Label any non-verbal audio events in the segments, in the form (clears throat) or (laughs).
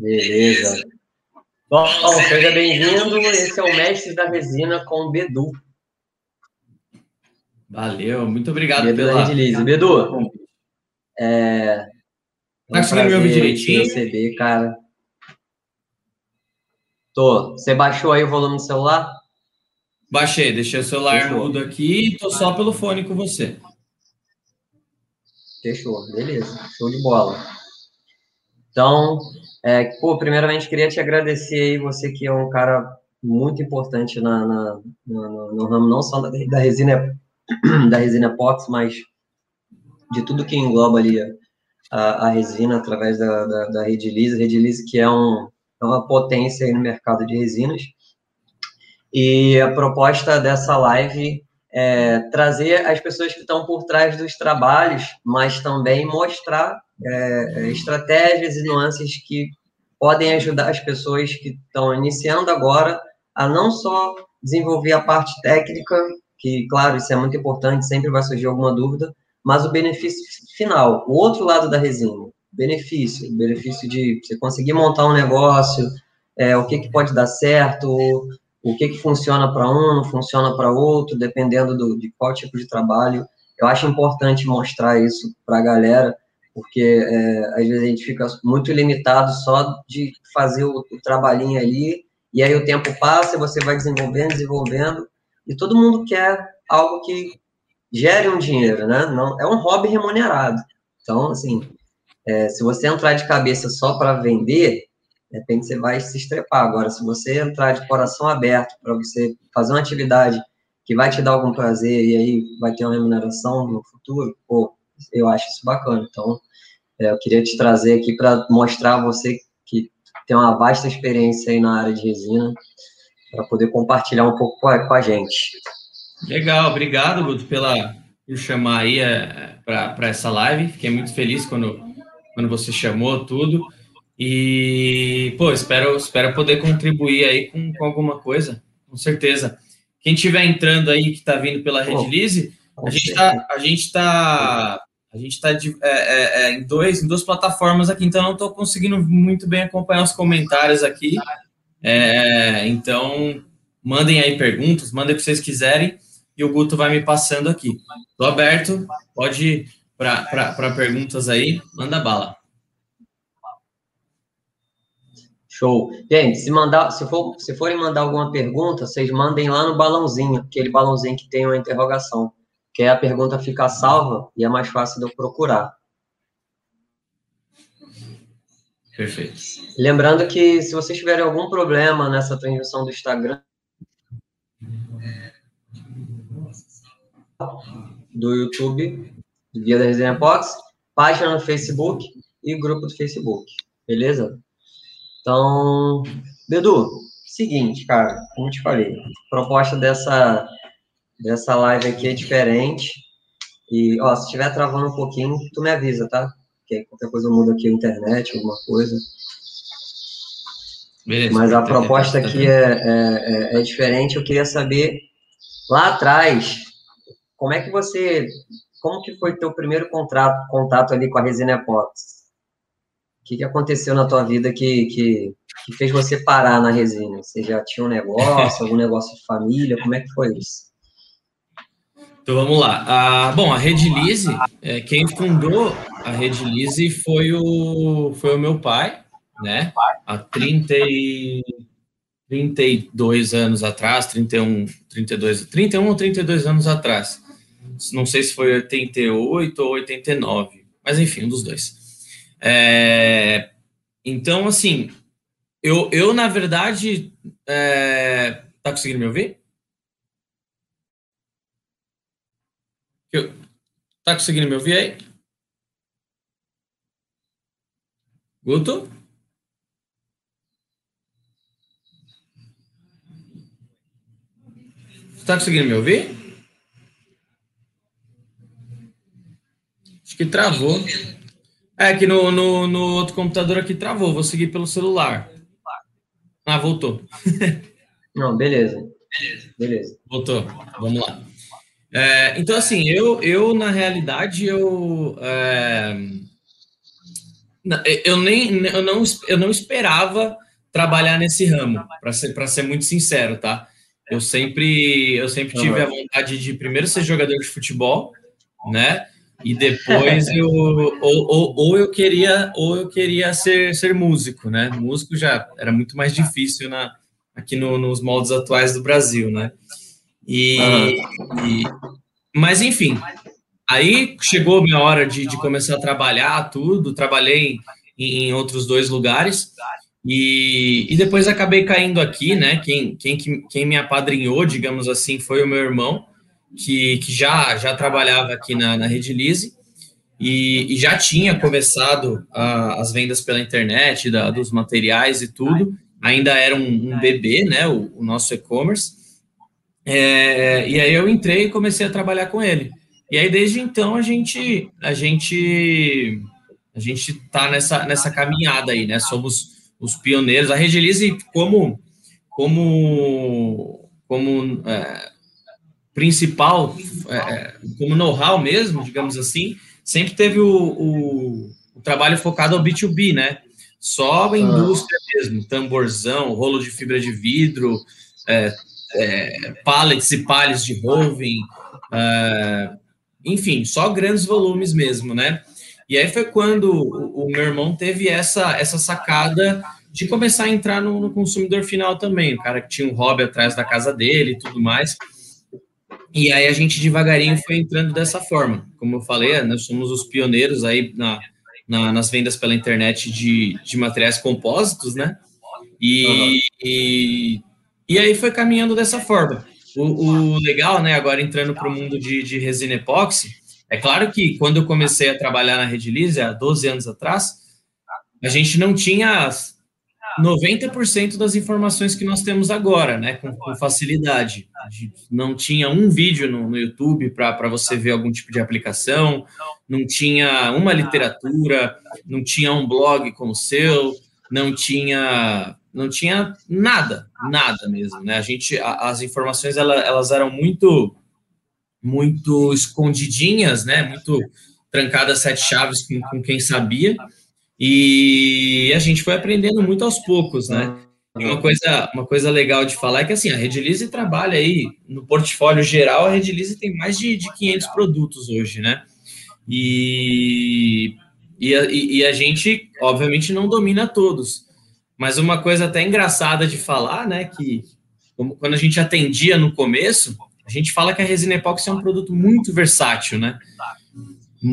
Beleza. Bom, seja bem-vindo. Esse é o Mestre da Resina com o Bedu. Valeu, muito obrigado Bedu pela. Redilize. Bedu, é. Tá conseguindo me ouvir direitinho? Receber, cara. Tô. Você baixou aí o volume do celular? Baixei, deixei o celular Fechou. mudo aqui, tô só pelo fone com você. Fechou, beleza. Show de bola. Então, é, pô, primeiramente queria te agradecer aí, você que é um cara muito importante na, na- na- no, ramo, não só da, da resina (clears throat) da resina epox, mas de tudo que engloba ali a, a resina através da, da, da Redilize, Redilize que é, um, é uma potência aí no mercado de resinas. E a proposta dessa live é trazer as pessoas que estão por trás dos trabalhos, mas também mostrar é, é, estratégias e nuances que podem ajudar as pessoas que estão iniciando agora a não só desenvolver a parte técnica, que, claro, isso é muito importante, sempre vai surgir alguma dúvida, mas o benefício final, o outro lado da resina, benefício, benefício de você conseguir montar um negócio, é, o que, que pode dar certo, o que, que funciona para um, não funciona para outro, dependendo do, de qual tipo de trabalho. Eu acho importante mostrar isso para a galera, porque é, às vezes a gente fica muito limitado só de fazer o, o trabalhinho ali, e aí o tempo passa, você vai desenvolvendo, desenvolvendo, e todo mundo quer algo que gere um dinheiro, né? Não, é um hobby remunerado. Então, assim, é, se você entrar de cabeça só para vender, de repente você vai se estrepar. Agora, se você entrar de coração aberto para você fazer uma atividade que vai te dar algum prazer e aí vai ter uma remuneração no futuro, pô, eu acho isso bacana. Então, é, eu queria te trazer aqui para mostrar a você que tem uma vasta experiência aí na área de resina, para poder compartilhar um pouco com a, com a gente. Legal, obrigado, Guto, pela, por chamar aí é, para essa live. Fiquei muito feliz quando, quando você chamou tudo. E, pô, espero, espero poder contribuir aí com, com alguma coisa, com certeza. Quem estiver entrando aí, que está vindo pela Redilize, a gente está tá, a gente tá de, é, é, é, em, dois, em duas plataformas aqui, então não estou conseguindo muito bem acompanhar os comentários aqui. É, então, mandem aí perguntas, mandem o que vocês quiserem e o Guto vai me passando aqui. Estou aberto, pode ir para perguntas aí, manda bala. Show. Gente, se, mandar, se, for, se forem mandar alguma pergunta, vocês mandem lá no balãozinho, aquele balãozinho que tem uma interrogação, que a pergunta fica salva e é mais fácil de eu procurar. Perfeito. Lembrando que se vocês tiverem algum problema nessa transmissão do Instagram, do YouTube, do Guia da Resenha Pox, página no Facebook e grupo do Facebook, beleza? Então, Bedu, seguinte, cara, como eu te falei, proposta dessa, dessa live aqui é diferente. E, ó, se estiver travando um pouquinho, tu me avisa, tá? Porque qualquer coisa muda aqui a internet, alguma coisa. Beleza, Mas a proposta aqui é, é, é- é diferente. Eu queria saber, lá atrás, como é que você... Como que foi teu primeiro contrato, contato ali com a Resina Epox? O que, que aconteceu na tua vida que, que, que fez você parar na resina? Você já tinha um negócio, algum negócio de família? Como é que foi isso? Então vamos lá. Ah, bom, a Redilize, é, quem fundou a Redilize foi o, foi o meu pai, né? Há 30 e, 32 anos atrás, 31, 32, 31 ou 32 anos atrás. Não sei se foi 88 ou 89, mas enfim, um dos dois. É, então, assim, eu, eu na verdade, é, tá conseguindo me ouvir? Eu, tá conseguindo me ouvir aí? Guto? Você tá conseguindo me ouvir? Acho que travou. É que no, no, no outro computador aqui travou. Vou seguir pelo celular. Ah, voltou. (laughs) Não, beleza. Beleza. Voltou. Vamos lá. É, então, assim, eu, eu, na realidade, eu. É, Eu nem eu não, eu não esperava trabalhar nesse ramo, para ser, ser muito sincero, tá? Eu sempre, eu sempre tive a vontade de primeiro ser jogador de futebol, né? E depois eu (laughs) ou, ou, ou, eu queria ou eu queria ser, ser músico, né? Músico já era muito mais difícil na, aqui no, nos moldes atuais do Brasil, né? E, e mas enfim, aí chegou a minha hora de, de começar a trabalhar tudo. Trabalhei em, em outros dois lugares e, e depois acabei caindo aqui, né? Quem, quem, quem me apadrinhou, digamos assim, foi o meu irmão, que, que já, já trabalhava aqui na, na Rede Lise e, e já tinha começado a, as vendas pela internet, da, dos materiais e tudo. Ainda era um, um bebê, né? O, o nosso e-commerce. É, e aí eu entrei e comecei a trabalhar com ele. E aí desde então a gente a gente a gente tá nessa nessa caminhada aí, né? Somos os pioneiros. A Regilize, como, como, como é, principal, é, é como know-how mesmo, digamos assim, sempre teve o, o, o, trabalho focado ao B2B, né? Só a indústria mesmo, tamborzão, rolo de fibra de vidro, é, é, pallets e palhos de roving, é, enfim, só grandes volumes mesmo, né? E aí foi quando o, o meu irmão teve essa, essa sacada de começar a entrar no, no, consumidor final também, o cara que tinha um hobby atrás da casa dele e tudo mais. E aí a gente devagarinho foi entrando dessa forma. Como eu falei, nós somos os pioneiros aí na, na, nas vendas pela internet de, de materiais compósitos, né? E, uhum. e, e, aí foi caminhando dessa forma. O, o legal, né, agora entrando para o mundo de, de resina epóxi, é claro que quando eu comecei a trabalhar na Redilize, há 12 anos atrás, a gente não tinha 90% das informações que nós temos agora, né, com, com facilidade. Não tinha um vídeo no, no YouTube para você ver algum tipo de aplicação, não tinha uma literatura, não tinha um blog como o seu, não tinha não tinha nada, nada mesmo, né? A gente, as informações elas, elas eram muito muito escondidinhas, né? Muito trancadas sete chaves com, com quem sabia. E a gente foi aprendendo muito aos poucos, né? E uma coisa, uma coisa legal de falar é que assim, a Redilize trabalha aí no portfólio geral, a Redilize tem mais de, de 500 produtos hoje, né? E, e, a, e a gente, obviamente, não domina todos. Mas uma coisa até engraçada de falar, né, que quando a gente atendia no começo, a gente fala que a resina epóxi é um produto muito versátil, né?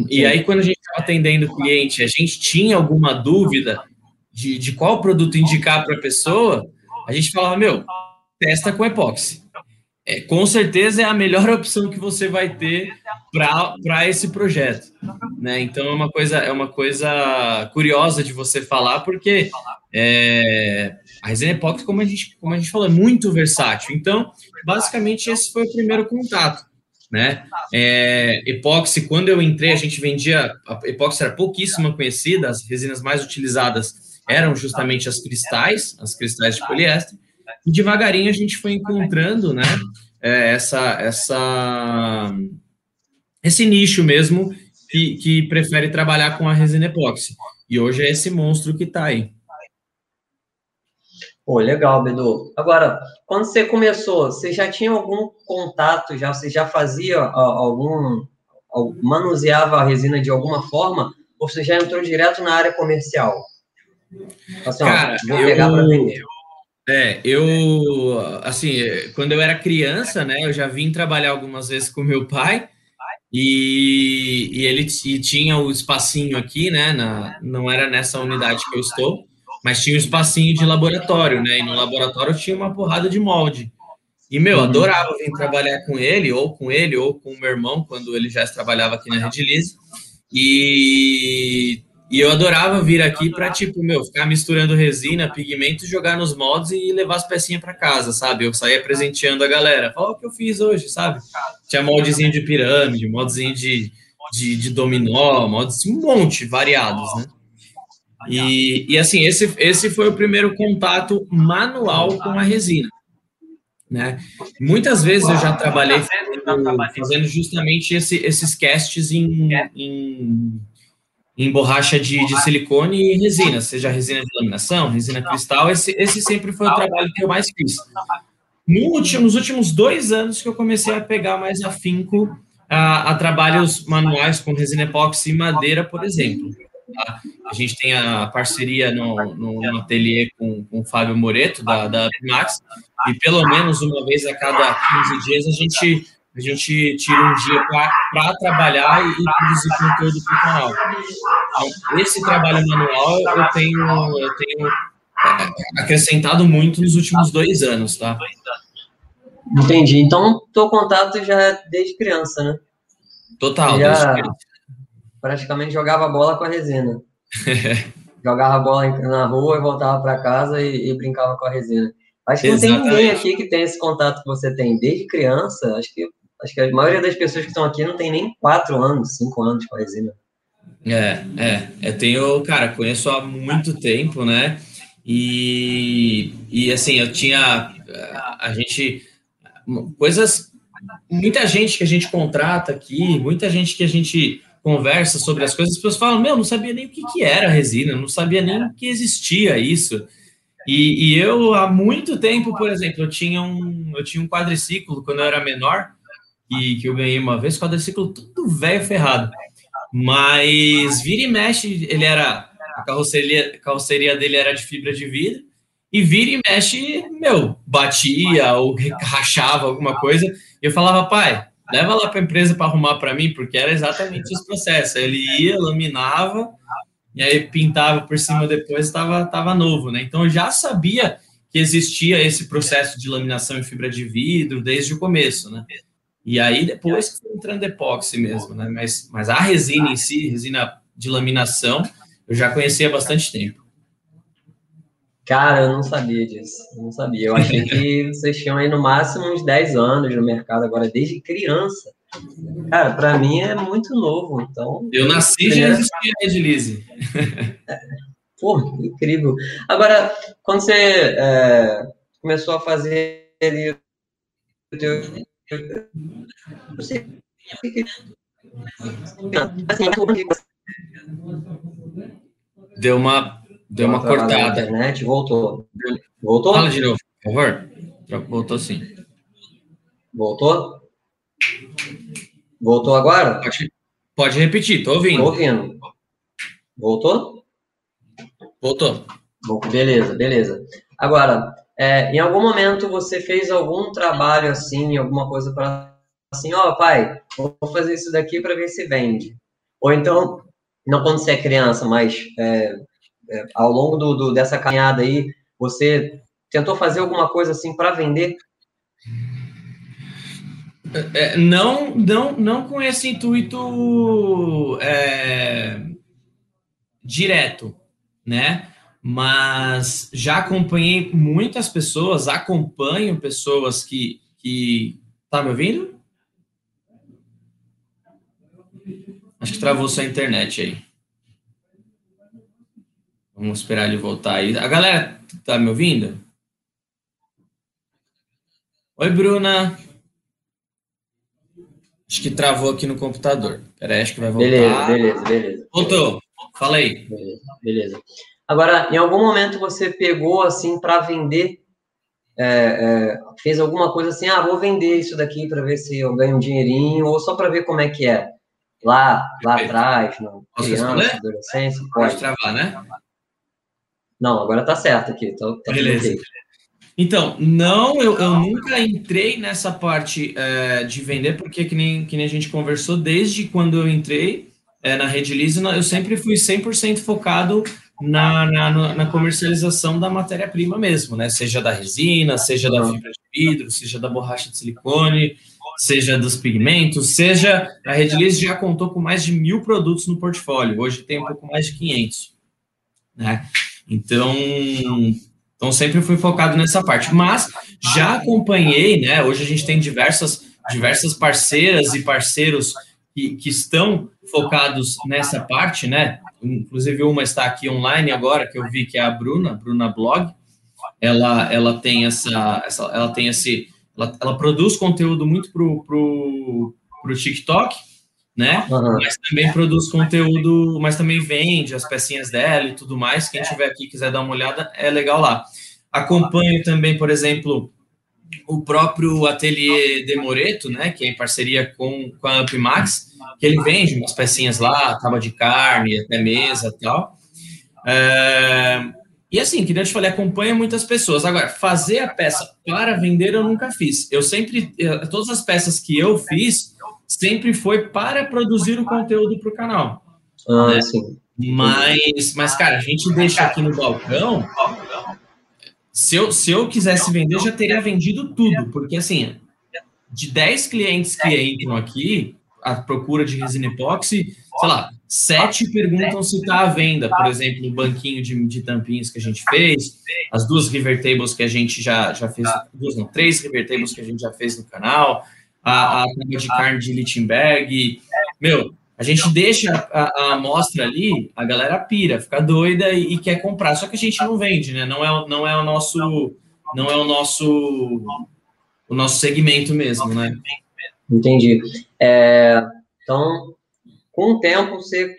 E aí, quando a gente estava atendendo o cliente, a gente tinha alguma dúvida de, de qual produto indicar para a pessoa, a gente falava, meu, testa com epóxi. É, com certeza é a melhor (laughs) opção que você vai ter para esse projeto. Né? Então é uma coisa é uma coisa curiosa de você falar, porque é, a resina epóxi, como a, gente, como a gente falou, é muito versátil. Então, basicamente, esse foi o primeiro contato. Né? É, epóxi, quando eu entrei, a gente vendia. A epóxi era pouquíssima conhecida, as resinas mais utilizadas eram justamente as cristais, as cristais de poliéster, e devagarinho a gente foi encontrando né, é, essa, essa, esse nicho mesmo que, que prefere trabalhar com a resina epóxi. E hoje é esse monstro que está aí. Pô, legal, Bedu. Agora, quando você começou, você já tinha algum contato, já você já fazia algum, manuseava a resina de alguma forma, ou você já entrou direto na área comercial? Assim, Cara, ó, vou pegar para vender. É, eu, assim, quando eu era criança, né, eu já vim trabalhar algumas vezes com meu pai, e, e ele e tinha o espacinho aqui, né, na, não era nessa unidade que eu estou, mas tinha um espacinho de laboratório, né? E no laboratório tinha uma porrada de molde. E, meu, uhum. adorava vir trabalhar com ele, ou com ele, ou com o meu irmão, quando ele já trabalhava aqui na Redilize. E, e eu adorava vir aqui para, tipo, meu, ficar misturando resina, pigmento, jogar nos moldes e levar as pecinhas para casa, sabe? Eu saía presenteando a galera. Olha o que eu fiz hoje, sabe? Tinha moldezinho de pirâmide, moldezinho de, de, de dominó, moldes, um monte variados, né? E, e assim, esse, esse foi o primeiro contato manual com a resina. Né? Muitas vezes eu já trabalhei fazendo, justamente esse, esses casts em, em, em borracha de, de, silicone e resina, seja resina de laminação, resina cristal, esse, esse sempre foi o trabalho que eu mais fiz. No último, nos últimos dois anos que eu comecei a pegar mais afinco a, a trabalhos manuais com resina epóxi e madeira, por exemplo. Tá? A gente tem a parceria no, no, no ateliê com, com o Fábio Moreto, da, da Max, e pelo menos uma vez a cada 15 dias a gente a gente tira um dia para trabalhar e, produzir conteúdo para o canal. Então, esse trabalho manual eu tenho, eu tenho é, acrescentado muito nos últimos dois anos, tá? Entendi. Então, teu contato já é desde criança, né? Total, já desde criança. Praticamente jogava bola com a resina. (laughs) jogava bola na rua e voltava para casa e, e, brincava com a resina. Acho que Exatamente. não tem ninguém aqui que tem esse contato que você tem desde criança. Acho que Acho que a maioria das pessoas que estão aqui não tem nem quatro anos, cinco anos com a resina. É, é. Eu tenho, cara, conheço há muito tempo, né? E, e assim, eu tinha. A gente. Coisas. Muita gente que a gente contrata aqui, muita gente que a gente conversa sobre as coisas, as pessoas falam: Meu, não sabia nem o que, que era resina, não sabia nem que existia isso. E, e, eu, há muito tempo, por exemplo, eu tinha um, eu tinha um quadriciclo quando eu era menor, que, que eu ganhei uma vez, quadriciclo tudo velho ferrado. Mas vira e mexe, ele era. A carroceria, a carroceria dele era de fibra de vidro, e vira e mexe, meu, batia ou rachava alguma coisa. E eu falava, pai, leva lá para a empresa para arrumar para mim, porque era exatamente esse processo. Ele ia, laminava, e aí pintava por cima depois, estava tava novo, né? Então eu já sabia que existia esse processo de laminação em fibra de vidro desde o começo, né? E aí depois que foi entrando epóxi mesmo, né? Mas, mas a resina em si, resina de laminação, eu já conhecia há bastante tempo. Cara, eu não sabia disso. Eu não sabia. Eu achei que vocês tinham aí no máximo uns 10 anos no mercado, agora desde criança. Cara, para mim é muito novo, então... Eu nasci e já existia a Redilize. (laughs) Pô, incrível. Agora, quando você é, começou a fazer ali, o teu Deu uma, deu uma cortada. internet, voltou. Voltou? Fala de novo, por favor. Voltou sim. Voltou? Voltou agora? Pode, pode repetir, tô ouvindo. Tô ouvindo. Voltou? Voltou. Beleza, beleza. Agora, é, em algum momento você fez algum trabalho assim, alguma coisa para assim, ó, oh, pai, vou fazer isso daqui para ver se vende. Ou então, não quando você é criança, mas é, é, ao longo do, do, dessa caminhada aí, você tentou fazer alguma coisa assim para vender? É, não, não, não com esse intuito é, direto, né? mas já acompanhei muitas pessoas, acompanho pessoas que, que... Tá me ouvindo? Acho que travou sua internet aí. Vamos esperar ele voltar aí. A galera tá me ouvindo? Oi, Bruna. Acho que travou aqui no computador. Peraí, acho que vai voltar. Beleza, beleza, beleza. Voltou. Fala aí. Beleza, beleza. Agora, em algum momento você pegou assim para vender, é, é, fez alguma coisa assim, ah, vou vender isso daqui para ver se eu ganho um dinheirinho, ou só para ver como é que é. Lá, lá atrás, no Posso criança, adolescência. Pode. pode travar, né? Não, agora tá certo aqui. Tá, tá Beleza. Então, não, eu, eu nunca entrei nessa parte é, de vender, porque que nem, que nem a gente conversou, desde quando eu entrei é, na Rede Lisa, eu sempre fui 100% focado na, na, na comercialização da matéria-prima mesmo, né? Seja da resina, seja da fibra de vidro, seja da borracha de silicone, seja dos pigmentos, seja a Redilize já contou com mais de mil produtos no portfólio, hoje tem um pouco mais de 500, né? Então, então sempre fui focado nessa parte, mas já acompanhei, né? Hoje a gente tem diversas diversas parceiras e parceiros que, que estão focados nessa parte, né? inclusive uma está aqui online agora, que eu vi que é a Bruna, Bruna Blog, ela, ela tem essa, essa ela tem esse, ela, ela produz conteúdo muito pro, pro, pro TikTok, né? Uhum. Mas também produz conteúdo, mas também vende as pecinhas dela e tudo mais. Quem tiver aqui quiser dar uma olhada, é legal lá. Acompanho também, por exemplo, o próprio Ateliê de Moreto, né, que é em parceria com, com a Upmax, que ele vende umas pecinhas lá, tábua de carne, até mesa e tal. É, e assim, que eu te falei, acompanha muitas pessoas. Agora, fazer a peça para vender eu nunca fiz. Eu sempre, todas as peças que eu fiz, sempre foi para produzir o conteúdo para o canal. Ah, né? sim. Mas, mas, cara, a gente deixa aqui no balcão. Se eu, se eu quisesse vender, eu já teria vendido tudo, porque assim, de 10 clientes que entram aqui, a procura de resina epóxi, sei lá, sete perguntam se está à venda, por exemplo, o banquinho de, de tampinhas que a gente fez, as duas river tables que a gente já, já fez, duas não, três river tables que a gente já fez no canal, a, a de carne de Lichtenberg. Meu, a gente deixa a, a, amostra ali, a galera pira, fica doida e, e, quer comprar. Só que a gente não vende, né? Não é, não é o nosso, não é o nosso, o nosso segmento mesmo, né? Entendi. É, então, com o tempo, você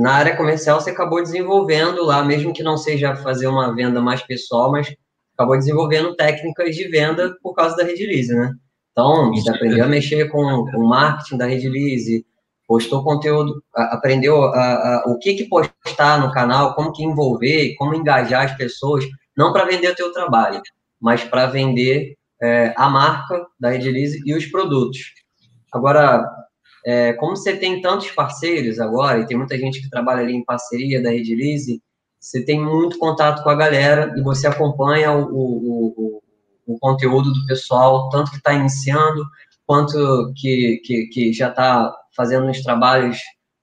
na área comercial você acabou desenvolvendo lá, mesmo que não seja fazer uma venda mais pessoal, mas acabou desenvolvendo técnicas de venda por causa da Redilize, né? Então, você aprendeu a mexer com o marketing da Redilize, postou conteúdo, aprendeu a, a, o que, que postar no canal, como que envolver, como engajar as pessoas, não para vender o teu trabalho, mas para vender é, a marca da Redilize e os produtos. Agora, é, como você tem tantos parceiros agora, e tem muita gente que trabalha ali em parceria da Redilize, você tem muito contato com a galera e você acompanha o, o, o o conteúdo do pessoal, tanto que está iniciando, quanto que, que, que já está fazendo uns trabalhos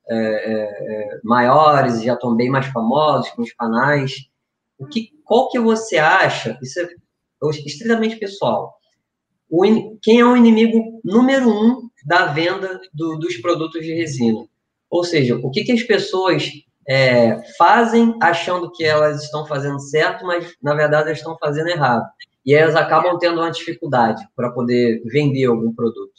é, é, é, maiores, já estão bem mais famosos com os canais. O que, qual que você acha, isso é estritamente pessoal, o, quem é o inimigo número um da venda do, dos produtos de resina? Ou seja, o que, que as pessoas é, fazem achando que elas estão fazendo certo, mas na verdade elas estão fazendo errado e elas acabam tendo uma dificuldade para poder vender algum produto?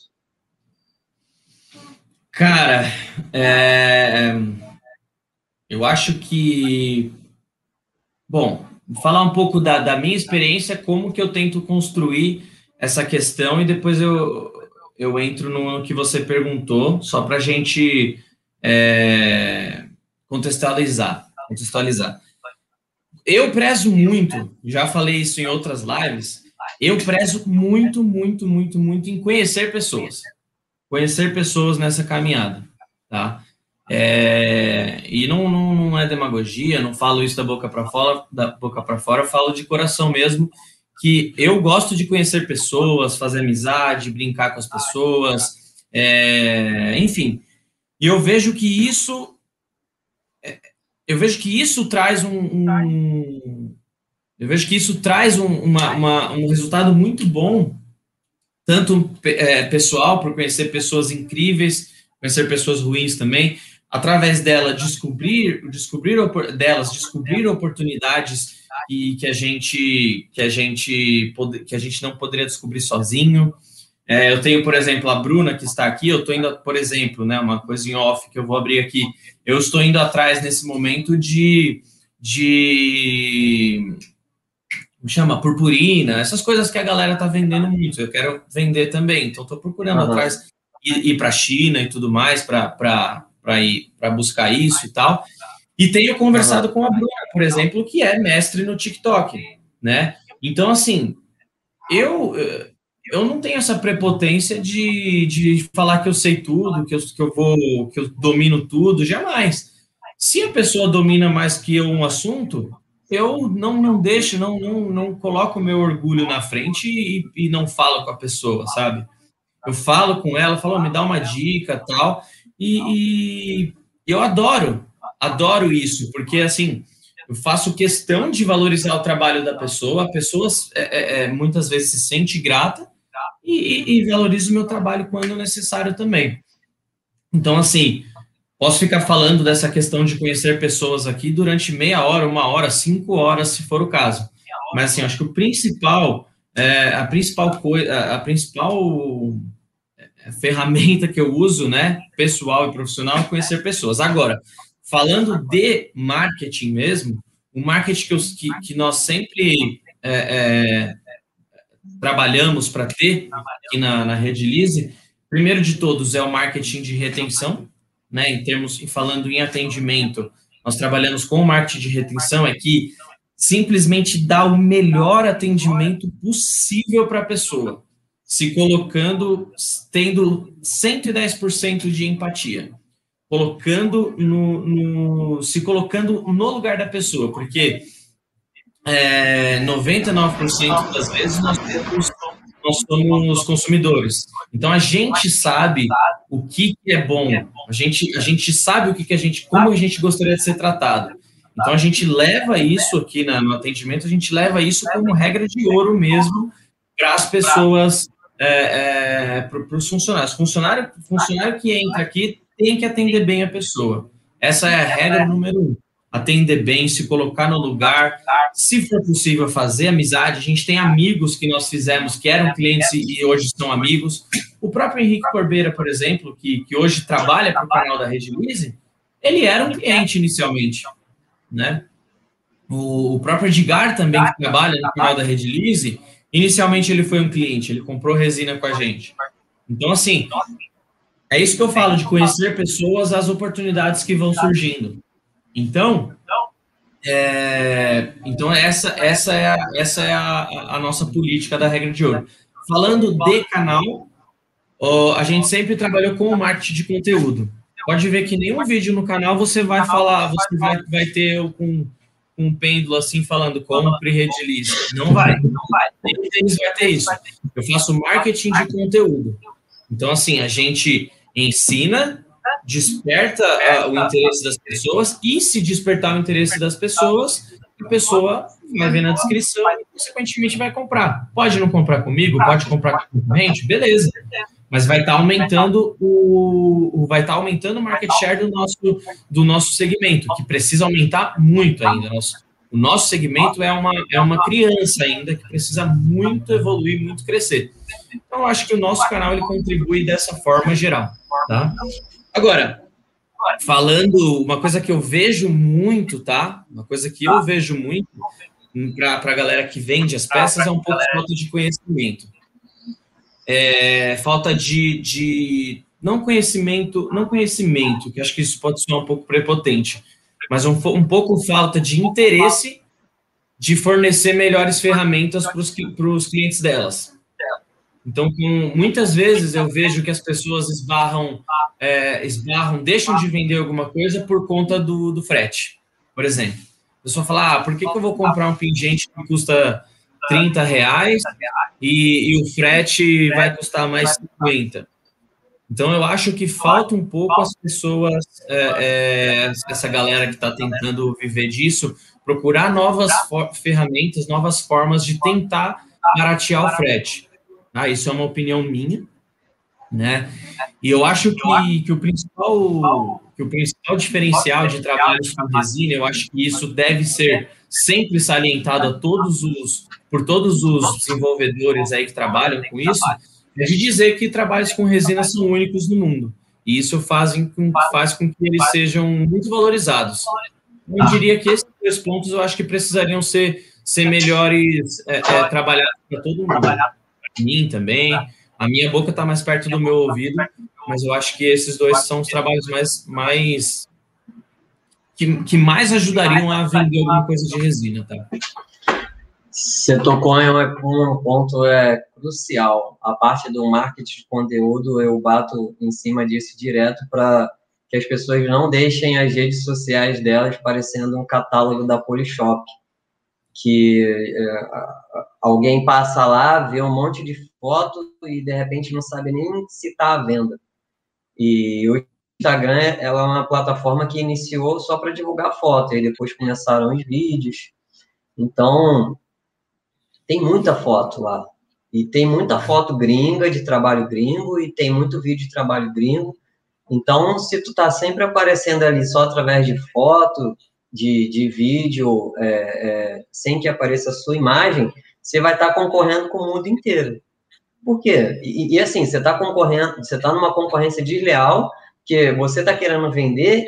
Cara, é... eu acho que. Bom, falar um pouco da, da minha experiência, como que eu tento construir essa questão e depois eu, eu entro no que você perguntou, só para a gente é, contextualizar. contextualizar. Eu prezo muito, já falei isso em outras lives, eu prezo muito, muito, muito, muito em conhecer pessoas. Conhecer pessoas nessa caminhada, tá? É, e não, não, não, é demagogia, não falo isso da boca para fora, da boca para fora, falo de coração mesmo, que eu gosto de conhecer pessoas, fazer amizade, brincar com as pessoas, é, enfim. E eu vejo que isso eu vejo que isso traz um, um eu vejo que isso traz um, uma, uma, um resultado muito bom, tanto é, pessoal, por conhecer pessoas incríveis, conhecer pessoas ruins também, através dela descobrir, descobrir delas, descobrir oportunidades que, que a gente que a gente que a gente não poderia descobrir sozinho. É, eu tenho, por exemplo, a Bruna que está aqui. Eu estou indo, por exemplo, né, uma coisa em off que eu vou abrir aqui. Eu estou indo atrás nesse momento de, de me chama purpurina, essas coisas que a galera está vendendo muito. Eu quero vender também, então estou procurando uhum. atrás ir, ir para a China e tudo mais para ir para buscar isso e tal. E tenho conversado uhum. com a Bruna, por exemplo, que é mestre no TikTok, né? Então, assim, eu eu não tenho essa prepotência de, de falar que eu sei tudo, que eu, que eu vou, que eu domino tudo, jamais. Se a pessoa domina mais que eu um assunto, eu não, não deixo, não, não, não coloco o meu orgulho na frente e, e não falo com a pessoa, sabe? Eu falo com ela, falo, me dá uma dica tal, e, e eu adoro, adoro isso, porque assim, eu faço questão de valorizar o trabalho da pessoa, a pessoa é, é, é muitas vezes se sente grata, e, e valorizo o meu trabalho quando necessário também. Então, assim, posso ficar falando dessa questão de conhecer pessoas aqui durante meia hora, uma hora, cinco horas, se for o caso. Mas, assim, acho que o principal, é, a principal coisa, a principal ferramenta que eu uso, né, pessoal e profissional, é conhecer pessoas. Agora, falando de marketing mesmo, o marketing que, eu, que, que nós sempre é, é, trabalhamos para ter aqui na, na Rede Lise, primeiro de todos é o marketing de retenção, né, em termos, falando em atendimento, nós trabalhamos com o marketing de retenção, é que simplesmente dá o melhor atendimento possível para a pessoa, se colocando, tendo 110% de empatia, colocando no, no, se colocando no lugar da pessoa, porque é, 99% das vezes nós temos nós somos consumidores. Então a gente sabe o que, é bom, a gente, a gente sabe o que, que a gente, como a gente gostaria de ser tratado. Então a gente leva isso aqui na, no atendimento, a gente leva isso como regra de ouro mesmo para as pessoas, é, é, para os funcionários. Funcionário, funcionário que entra aqui tem que atender bem a pessoa. Essa é a regra número um atender bem, se colocar no lugar, se for possível fazer amizade. A gente tem amigos que nós fizemos que eram clientes e hoje são amigos. O próprio Henrique Corbeira, por exemplo, que, que hoje trabalha para o canal da Rede Lise, ele era um cliente inicialmente, né? O, o próprio Edgar também, que trabalha no canal da Rede Lise, inicialmente ele foi um cliente, ele comprou resina com a gente. Então, assim, é isso que eu falo, de conhecer pessoas, as oportunidades que vão surgindo. Então, é, então essa, essa é, a, essa é a, a, nossa política da regra de ouro. Falando de canal, ó, a gente sempre trabalhou com o marketing de conteúdo. Pode ver que nenhum vídeo no canal você vai falar, você vai, vai ter um, um pêndulo assim falando compre redilize. Não vai, não vai. Nem deles vai ter isso. Eu faço marketing de conteúdo. Então, assim, a gente ensina desperta uh, o interesse das pessoas e se despertar o interesse das pessoas, a pessoa vai ver na descrição e consequentemente vai comprar. Pode não comprar comigo, pode comprar com o concorrente, beleza. Mas vai estar tá aumentando o, o vai estar tá aumentando o market share do nosso do nosso segmento, que precisa aumentar muito ainda. Nosso, o nosso segmento é uma, é uma criança ainda que precisa muito evoluir, muito crescer. Então, eu acho que o nosso canal ele contribui dessa forma geral, tá? Agora, falando uma coisa que eu vejo muito, tá? Uma coisa que eu vejo muito para a galera que vende as peças é um pouco falta de conhecimento. É, falta de, de não conhecimento, não conhecimento, que acho que isso pode ser um pouco prepotente, mas um, um pouco falta de interesse de fornecer melhores ferramentas para os clientes delas. Então, com, muitas vezes eu vejo que as pessoas esbarram, é, esbarram, deixam de vender alguma coisa por conta do, do frete, por exemplo. A pessoa fala, ah, por que, que eu vou comprar um pingente que custa 30 reais e, e o frete vai custar mais 50? Então, eu acho que falta um pouco as pessoas, é, é, essa galera que está tentando viver disso, procurar novas ferramentas, novas formas de tentar baratear o frete. Ah, isso é uma opinião minha, né? E eu acho que, que, o, principal, que o principal diferencial de trabalho com resina, eu acho que isso deve ser sempre salientado a todos os, por todos os desenvolvedores aí que trabalham com isso, é de dizer que trabalhos com resina são únicos no mundo. E isso faz com, faz com que eles sejam muito valorizados. Eu diria que esses dois pontos eu acho que precisariam ser, ser melhores é, é, trabalhados para todo mundo mim também. A minha boca está mais perto do meu ouvido, mas eu acho que esses dois são os trabalhos mais, mais que, que mais ajudariam a vender alguma coisa de resina, tá? Você tocou em um, ponto é, crucial. A parte do marketing de conteúdo, eu bato em cima disso direto para que as pessoas não deixem as redes sociais delas parecendo um catálogo da Polishop que é, alguém passa lá, vê um monte de foto e de repente não sabe nem se está à venda. E o Instagram ela é uma plataforma que iniciou só para divulgar foto, e depois começaram os vídeos. Então, tem muita foto lá. E tem muita foto gringa, de trabalho gringo, e tem muito vídeo de trabalho gringo. Então, se tu tá sempre aparecendo ali só através de foto, de, de vídeo é, é, sem que apareça a sua imagem, você vai estar concorrendo com o mundo inteiro. Por quê? E, e assim, você está concorrendo, você está numa concorrência desleal, que você está querendo vender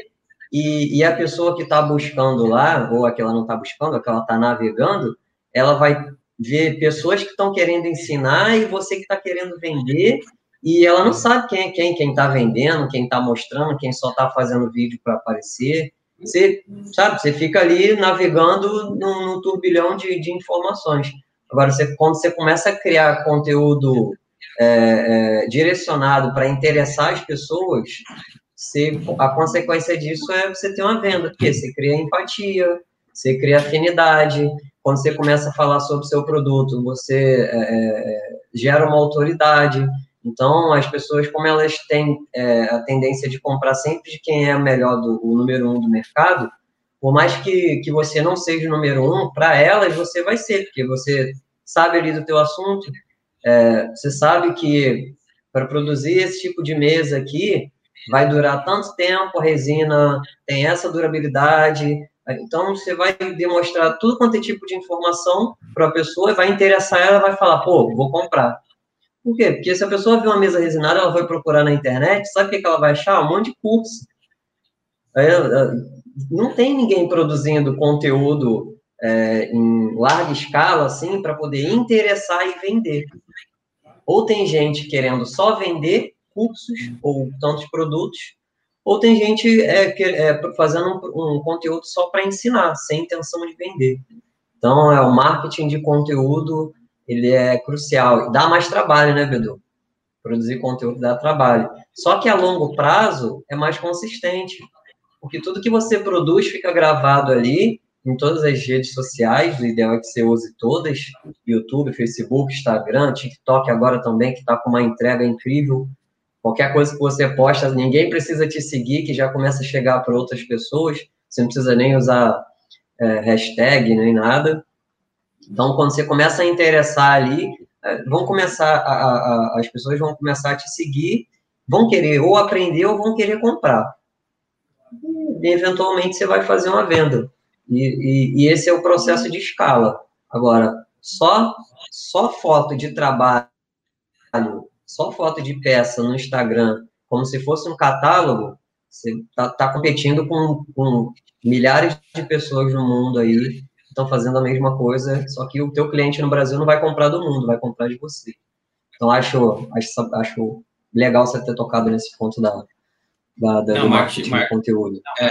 e, e, a pessoa que está buscando lá, ou a que ela não está buscando, a que ela está navegando, ela vai ver pessoas que estão querendo ensinar e você que está querendo vender, e ela não sabe quem é quem, quem está vendendo, quem está mostrando, quem só está fazendo vídeo para aparecer. Você, sabe, você fica ali navegando num, num turbilhão de, de, informações. Agora, você, quando você começa a criar conteúdo é, é, direcionado para interessar as pessoas, você, a consequência disso é você ter uma venda, porque você cria empatia, você cria afinidade. Quando você começa a falar sobre o seu produto, você é, é gera uma autoridade. Então, as pessoas, como elas têm é, a tendência de comprar sempre de quem é melhor, do, o número um do mercado, por mais que, que você não seja o número um, para elas você vai ser, porque você sabe ali do teu assunto, é, você sabe que para produzir esse tipo de mesa aqui, vai durar tanto tempo, a resina tem essa durabilidade, então você vai demonstrar tudo quanto é tipo de informação para a pessoa, vai interessar ela, vai falar, pô, vou comprar. Por quê? Porque se a pessoa vê uma mesa resinada, ela vai procurar na internet, sabe o que ela vai achar? Um monte de curso. não tem ninguém produzindo conteúdo é, em larga escala, assim, para poder interessar e vender. Ou tem gente querendo só vender cursos ou tantos produtos, ou tem gente é, que, é, fazendo um, um conteúdo só para ensinar, sem intenção de vender. Então, é o marketing de conteúdo ele é crucial. Dá mais trabalho, né, Bedu? Produzir conteúdo dá trabalho. Só que a longo prazo é mais consistente, porque tudo que você produz fica gravado ali em todas as redes sociais, o ideal é que você use todas, YouTube, Facebook, Instagram, TikTok agora também, que está com uma entrega incrível. Qualquer coisa que você posta, ninguém precisa te seguir, que já começa a chegar para outras pessoas, você não precisa nem usar é, hashtag nem nada. Então, quando você começa a interessar ali, é, vão começar a, a, a, as pessoas vão começar a te seguir, vão querer ou aprender ou vão querer comprar. E, eventualmente você vai fazer uma venda. E, e, e, esse é o processo de escala. Agora, só só foto de trabalho, só foto de peça no Instagram, como se fosse um catálogo, você está tá competindo com, com milhares de pessoas no mundo aí estão fazendo a mesma coisa, só que o teu cliente no Brasil não vai comprar do mundo, vai comprar de você. Então, acho, acho, acho legal você ter tocado nesse ponto da, da, da não, marketing, marketing de conteúdo. É,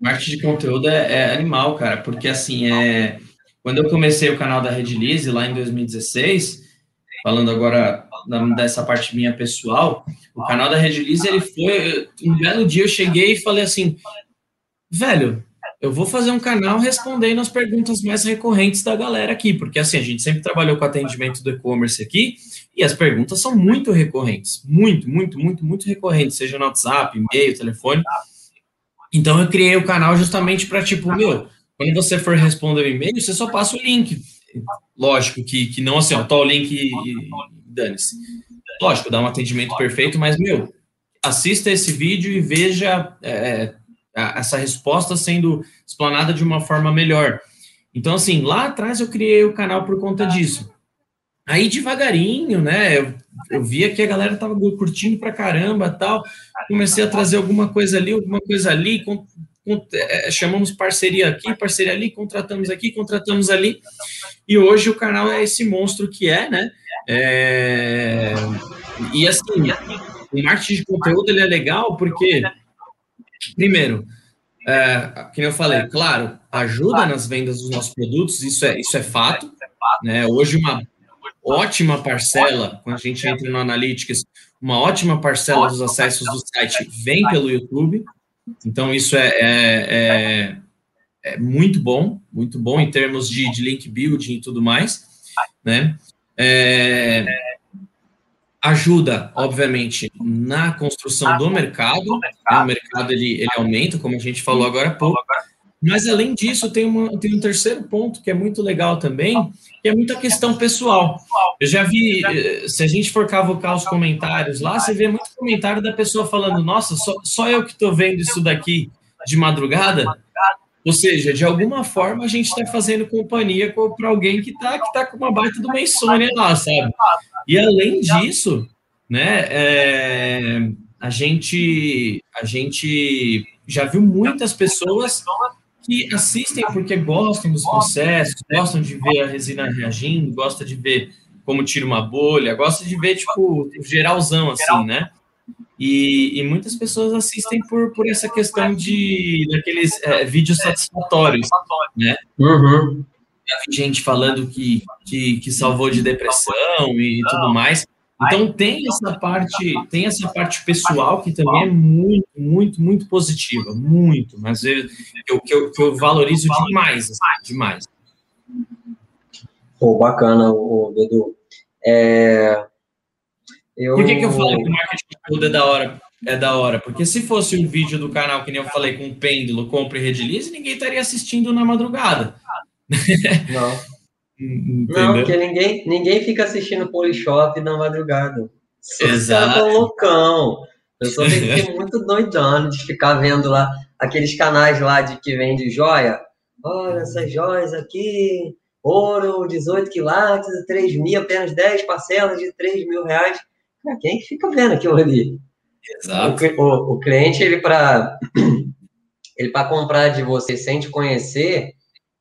marketing de conteúdo é, é, animal, cara, porque assim, é, quando eu comecei o canal da Redilize lá em 2016, falando agora dessa parte minha pessoal, o canal da Redilize, ele foi, um belo dia eu cheguei e falei assim, velho, eu vou fazer um canal respondendo as perguntas mais recorrentes da galera aqui, porque assim, a gente sempre trabalhou com atendimento do e-commerce aqui, e as perguntas são muito recorrentes, muito, muito, muito, muito recorrentes, seja no WhatsApp, e-mail, telefone. Então eu criei o canal justamente para tipo, meu, quando você for responder o e-mail, você só passa o link. Lógico que, que não assim, ó, tá o link e, dane-se. Lógico, dá um atendimento perfeito, mas, meu, assista esse vídeo e veja é, essa resposta sendo explanada de uma forma melhor. Então, assim, lá atrás eu criei o canal por conta disso. Aí, devagarinho, né, eu, eu via que a galera tava curtindo pra caramba tal, comecei a trazer alguma coisa ali, alguma coisa ali, com, com, é, chamamos parceria aqui, parceria ali, contratamos aqui, contratamos ali, e hoje o canal é esse monstro que é, né, é, e assim, o marketing de conteúdo ele é legal porque Primeiro, é, que eu falei, claro, ajuda nas vendas dos nossos produtos, isso é, isso é fato. Né? Hoje, uma ótima parcela, quando a gente entra no Analytics, uma ótima parcela dos acessos do site vem pelo YouTube. Então, isso é, é, é, é muito bom, muito bom em termos de, de link building e tudo mais. Né? É, ajuda, obviamente, na construção do mercado, né? o mercado ele, ele aumenta, como a gente falou agora há pouco, mas além disso, tem, uma, tem um terceiro ponto que é muito legal também, que é muita questão pessoal. Eu já vi, eh, se a gente for cavocar os comentários lá, você vê muito comentário da pessoa falando, nossa, só, só eu que estou vendo isso daqui de madrugada. Ou seja, de alguma forma a gente está fazendo companhia para alguém que está que tá com uma baita de uma insônia lá, sabe? E além disso, né, é, a gente a gente já viu muitas pessoas que assistem porque gostam dos processos, gostam de ver a resina reagindo, gostam de ver como tira uma bolha, gosta de ver, tipo, geralzão, assim, né? E, e, muitas pessoas assistem por, por essa questão de daqueles é, vídeos satisfatórios, né? Uhum. Gente falando que, que, que, salvou de depressão e tudo mais. Então tem essa parte, tem essa parte pessoal que também é muito, muito, muito positiva, muito, mas eu, eu, que, eu, que eu valorizo demais, assim, demais. Pô, bacana, o Bedu. É, eu... Por que, que eu falo que o marketing de é da hora? É da hora, porque se fosse um vídeo do canal, que nem eu falei, com pêndulo, compra e redilize, ninguém estaria assistindo na madrugada. (laughs) Não. Não, porque ninguém, ninguém fica assistindo Polishop na madrugada. Exato. Tá loucão. Eu fiquei (laughs) muito doidão de ficar vendo lá aqueles canais lá de que vende joia. Olha essas joias aqui, ouro, 18 quilates, 3 mil, apenas 10 parcelas de 3 mil reais. Quem que fica vendo aquilo ali? Exato. O, o, cliente, ele para (clears throat) ele para comprar de você sem te conhecer,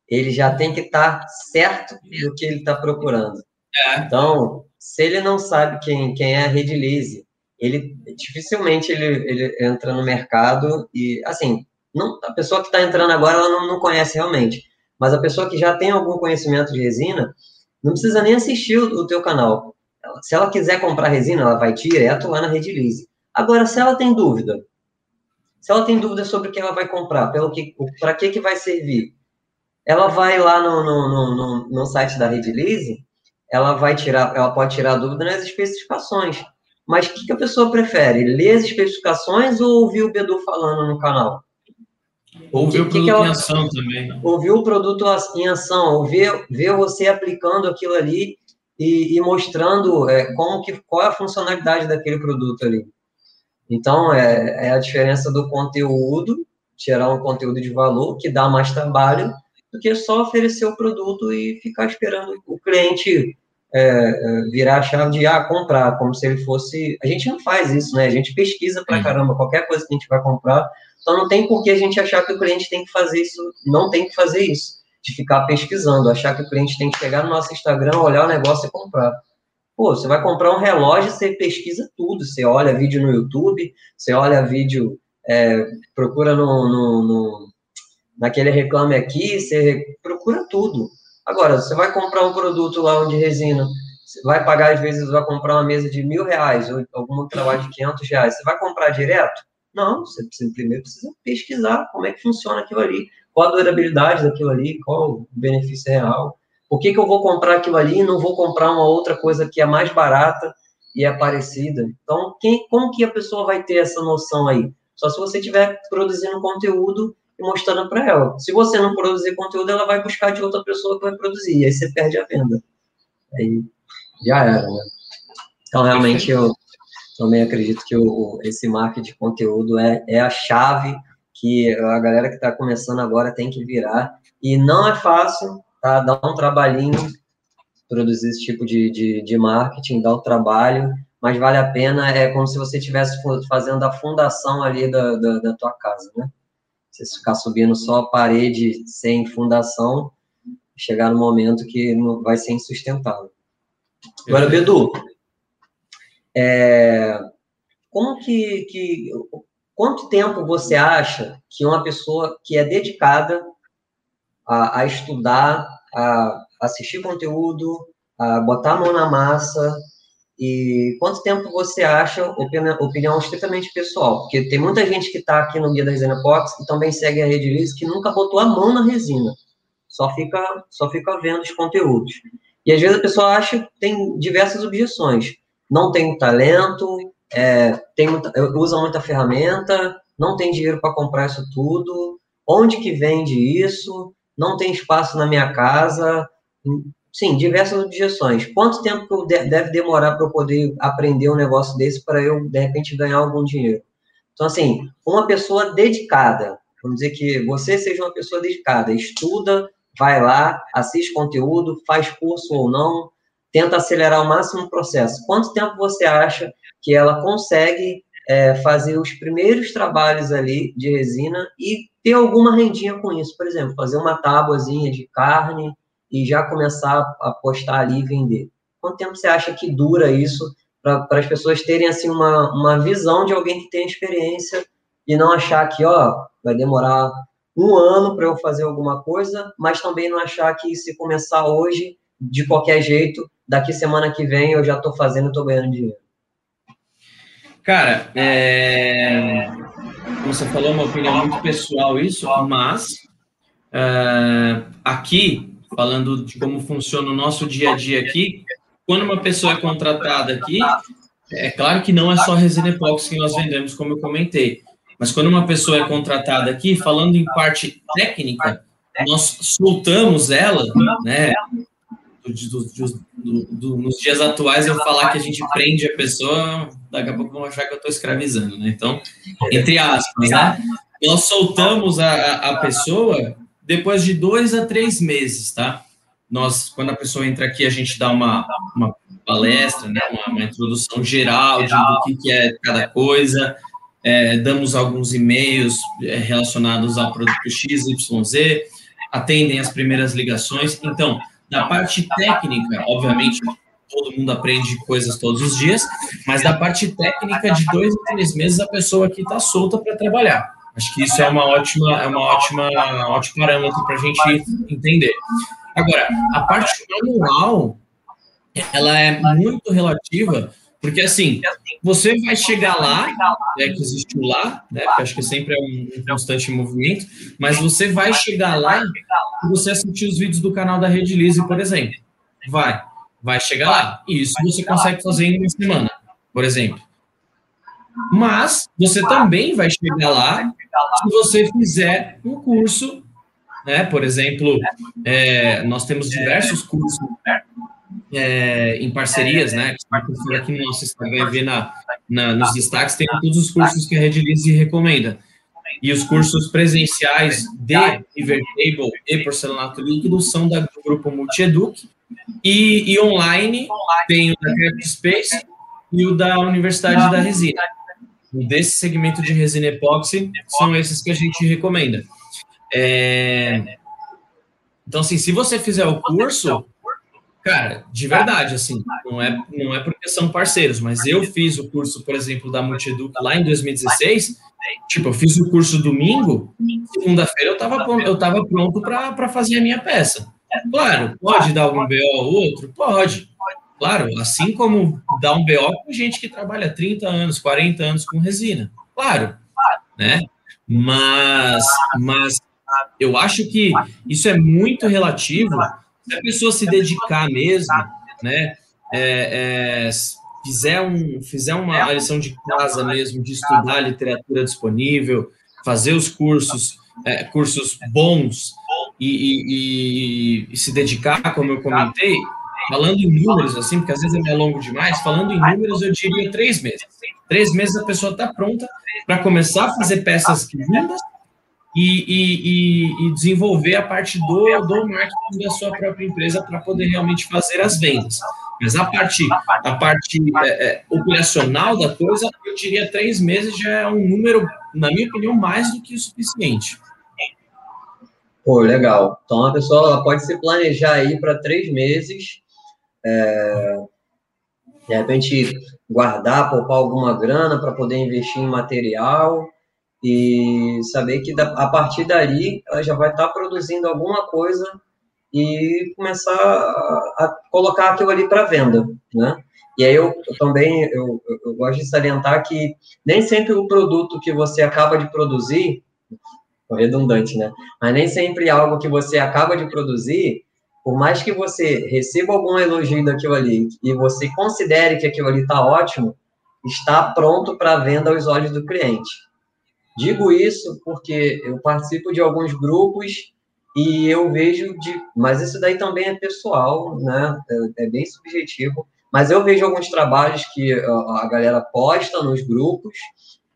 ele já tem que estar tá certo do que ele está procurando. É. Então, se ele não sabe quem, quem é a Redilize, ele dificilmente ele, ele entra no mercado e, assim, não, a pessoa que está entrando agora, ela não, não conhece realmente. Mas a pessoa que já tem algum conhecimento de resina, não precisa nem assistir o, o teu canal. Se ela quiser comprar resina, ela vai direto lá na Redilize. Agora, se ela tem dúvida, se ela tem dúvida sobre o que ela vai comprar, pelo que, para que que vai servir, ela vai lá no, no, no, no site da Redilize, ela vai tirar, ela pode tirar dúvida nas especificações. Mas o que, que a pessoa prefere? Ler as especificações ou ouvir o Bedu falando no canal? Ouvir o produto ela, em ação também. Ouvir o produto em ação, ouvir ver você aplicando aquilo ali e, e mostrando é, como que, qual é a funcionalidade daquele produto ali. Então, é, é, a diferença do conteúdo, tirar um conteúdo de valor, que dá mais trabalho, do que só oferecer o produto e ficar esperando o cliente é, é virar a chave de ah, comprar, como se ele fosse. A gente não faz isso, né? A gente pesquisa pra caramba, qualquer coisa que a gente vai comprar, então não tem por que a gente achar que o cliente tem que fazer isso, não tem que fazer isso, de ficar pesquisando, achar que o cliente tem que chegar no nosso Instagram, olhar o negócio e comprar. Pô, você vai comprar um relógio, você pesquisa tudo, você olha vídeo no YouTube, você olha vídeo, é, procura no, no, no, naquele reclame aqui, você procura tudo. Agora, você vai comprar um produto lá de resina, você vai pagar, às vezes, vai comprar uma mesa de mil reais, ou algum trabalho de 500 reais, você vai comprar direto? Não, você primeiro precisa pesquisar como é que funciona aquilo ali, qual a durabilidade daquilo ali, qual o benefício real. Por que, que eu vou comprar aquilo ali e não vou comprar uma outra coisa que é mais barata e é parecida? Então, quem, como que a pessoa vai ter essa noção aí? Só se você estiver produzindo conteúdo e mostrando para ela. Se você não produzir conteúdo, ela vai buscar de outra pessoa que vai produzir, e aí você perde a venda. Aí já era, né? Então, realmente, eu, também acredito que o, esse marketing de conteúdo é, é a chave que a galera que está começando agora tem que virar. E não é fácil, tá? Dá um trabalhinho produzir esse tipo de, de, de marketing, dá um trabalho, mas vale a pena. É como se você estivesse fazendo a fundação ali da, da, da tua casa, né? Você ficar subindo só a parede sem fundação, chegar no momento que não vai ser insustentável. Agora, Bedu, é, como que, que, quanto tempo você acha que uma pessoa que é dedicada a, a estudar, a assistir conteúdo, a botar a mão na massa, e quanto tempo você acha, opinião, opinião estritamente pessoal, porque tem muita gente que está aqui no Guia da Resina Pox e também segue a Rede Liz que nunca botou a mão na resina, só fica, só fica vendo os conteúdos. E às vezes a pessoa acha, tem diversas objeções não tem talento, é, tem muita, usa muita ferramenta, não tem dinheiro para comprar isso tudo, onde que vende isso, não tem espaço na minha casa, sim, diversas objeções. Quanto tempo deve demorar para eu poder aprender um negócio desse para eu, de repente, ganhar algum dinheiro? Então, assim, uma pessoa dedicada, vamos dizer que você seja uma pessoa dedicada, estuda, vai lá, assiste conteúdo, faz curso ou não, tenta acelerar ao máximo o processo. Quanto tempo você acha que ela consegue é, fazer os primeiros trabalhos ali de resina e ter alguma rendinha com isso? Por exemplo, fazer uma tábuazinha de carne e já começar a postar ali e vender. Quanto tempo você acha que dura isso para as pessoas terem assim uma, uma visão de alguém que tem experiência e não achar que ó vai demorar um ano para eu fazer alguma coisa, mas também não achar que se começar hoje de qualquer jeito, daqui semana que vem eu já estou fazendo, estou ganhando dinheiro. Cara, é... você falou, é uma opinião muito pessoal isso, mas uh, aqui, falando de como funciona o nosso dia a dia aqui, quando uma pessoa é contratada aqui, é claro que não é só resina epóxi que nós vendemos, como eu comentei, mas quando uma pessoa é contratada aqui, falando em parte técnica, nós soltamos ela, né? Do, do, do, nos dias atuais, eu falar que a gente prende a pessoa, daqui a pouco vão achar que eu estou escravizando, né? Então, entre aspas, né? Nós soltamos a, a pessoa depois de dois a três meses, tá? Nós, quando a pessoa entra aqui, a gente dá uma, uma palestra, né? Uma, uma introdução geral de, do que, que é cada coisa, é, damos alguns e-mails é, relacionados ao produto XYZ, atendem as primeiras ligações. Então, da parte técnica, obviamente, todo mundo aprende coisas todos os dias, mas da parte técnica, de dois a três meses, a pessoa aqui está solta para trabalhar. Acho que isso é uma ótima, é uma ótima, um ótimo parâmetro para a gente entender. Agora, a parte manual, ela é muito relativa porque assim, você vai chegar lá, né, que existe o lá, né, acho que sempre é um, constante movimento, mas você vai chegar lá e você assistir os vídeos do canal da Rede Lise, por exemplo. Vai, vai chegar lá. E isso você consegue fazer em uma semana, por exemplo. Mas você também vai chegar lá se você fizer um curso, né? Por exemplo, é, nós temos diversos cursos é, em parcerias, né? Aqui no nosso Instagram ver na, na, nos destaques, tem todos os cursos que a Redilize recomenda. E os cursos presenciais de Invertable e Porcelanato Líquido são da, do grupo Multieduc. E, e online tem o da Craft Space e o da Universidade da Resina. Desse segmento de resina epóxi, são esses que a gente recomenda. É... Então, assim, se você fizer o curso, Cara, de verdade, assim, não é, não é porque são parceiros, mas eu fiz o curso, por exemplo, da Multiduc lá em 2016. Tipo, eu fiz o curso domingo, segunda-feira eu estava eu tava pronto para fazer a minha peça. Claro, pode dar algum BO ou outro? Pode. Claro, assim como dá um BO com gente que trabalha 30 anos, 40 anos com resina. Claro, né? Mas, mas eu acho que isso é muito relativo se a pessoa se dedicar mesmo, né, é, é, fizer, um, fizer uma lição de casa mesmo, de estudar literatura disponível, fazer os cursos, é, cursos bons e, e, e, se dedicar, como eu comentei, falando em números, assim, porque às vezes é meio longo demais, falando em números, eu diria três meses. Três meses a pessoa está pronta para começar a fazer peças lindas e, e, e, desenvolver a parte do, do marketing da sua própria empresa para poder realmente fazer as vendas. Mas a parte, a parte é, é, operacional da coisa, eu diria três meses já é um número, na minha opinião, mais do que o suficiente. Pô, legal. Então a pessoa pode se planejar aí para três meses, é, de repente guardar, poupar alguma grana para poder investir em material e saber que a partir dali ela já vai estar tá produzindo alguma coisa e começar a, colocar aquilo ali para venda, né? E aí eu, eu também eu, eu, gosto de salientar que nem sempre o produto que você acaba de produzir, redundante, né? Mas nem sempre algo que você acaba de produzir, por mais que você receba algum elogio daquilo ali e você considere que aquilo ali está ótimo, está pronto para venda aos olhos do cliente. Digo isso porque eu participo de alguns grupos e eu vejo de, mas isso daí também é pessoal, né? É, é bem subjetivo. Mas eu vejo alguns trabalhos que a, galera posta nos grupos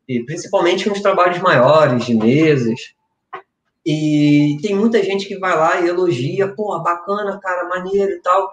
e principalmente uns trabalhos maiores de meses E tem muita gente que vai lá e elogia, pô, bacana, cara, maneiro e tal,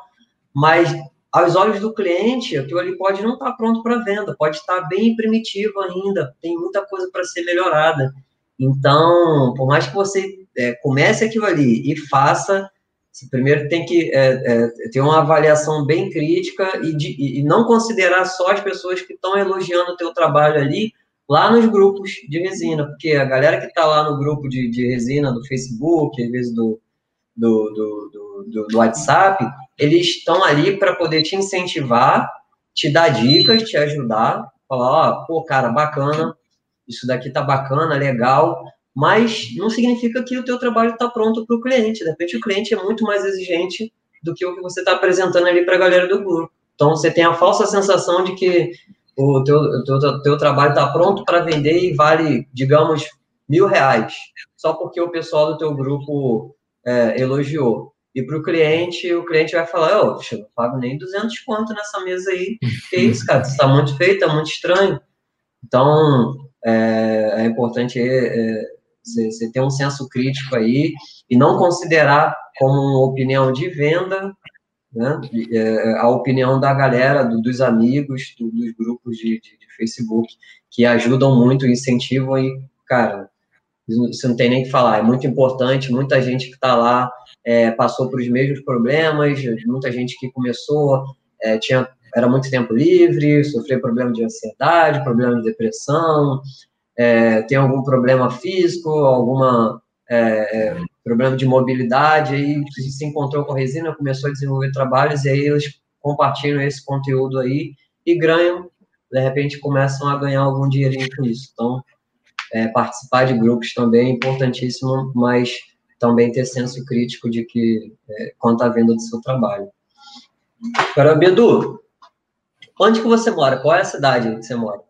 mas aos olhos do cliente, aquilo ali pode não estar tá pronto para venda, pode estar bem primitivo ainda, tem muita coisa para ser melhorada. Então, por mais que você é, comece aquilo ali e faça, você primeiro tem que é, é, ter uma avaliação bem crítica e, de, e não considerar só as pessoas que estão elogiando o teu trabalho ali lá nos grupos de resina, porque a galera que está lá no grupo de, de resina do Facebook, às vezes do, do, do, do, do WhatsApp, eles estão ali para poder te incentivar, te dar dicas, te ajudar, falar, ó, pô, cara, bacana, isso daqui tá bacana, legal, mas não significa que o teu trabalho está pronto para o cliente. De repente, o cliente é muito mais exigente do que o que você está apresentando ali para a galera do grupo. Então, você tem a falsa sensação de que o teu, teu, teu trabalho está pronto para vender e vale, digamos, mil reais, só porque o pessoal do teu grupo é, elogiou. E para o cliente, o cliente vai falar, oh, não pago nem 200 conto nessa mesa aí. (laughs) Que isso, cara? Está muito feio, está muito estranho. Então, é, é importante é, você, ter um senso crítico aí e não considerar como uma opinião de venda né, é, a opinião da galera, do, dos amigos, do, dos grupos de, de, de, Facebook, que ajudam muito, incentivam e, cara, você não tem nem que falar, é muito importante, muita gente que está lá é, passou por os mesmos problemas, muita gente que começou, é, tinha, era muito tempo livre, sofreu problema de ansiedade, problema de depressão, é, tem algum problema físico, alguma é, é, problema de mobilidade, aí se encontrou com a resina, começou a desenvolver trabalhos, e aí eles compartilham esse conteúdo aí e ganham, de repente começam a ganhar algum dinheirinho com isso. Então, é, participar de grupos também é importantíssimo, mas também ter senso crítico de que é, quanto à venda do seu trabalho. Agora, Bedu, onde que você mora? Qual é a cidade que você mora?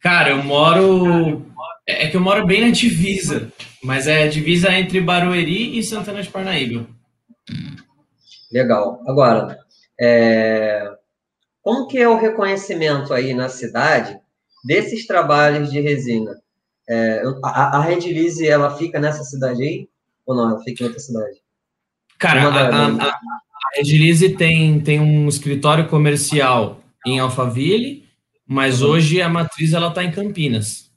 Cara, eu moro. É que eu moro bem na divisa, mas é divisa entre Barueri e Santana de Parnaíba. Legal. Agora, é... como que é o reconhecimento aí na cidade desses trabalhos de resina? É, a, a Red Lise, ela fica nessa cidade aí? Ou não? Ela fica em outra cidade? Cara, a, a, a, Red Lise tem, tem um escritório comercial em Alphaville, mas uhum. hoje a matriz ela está em Campinas.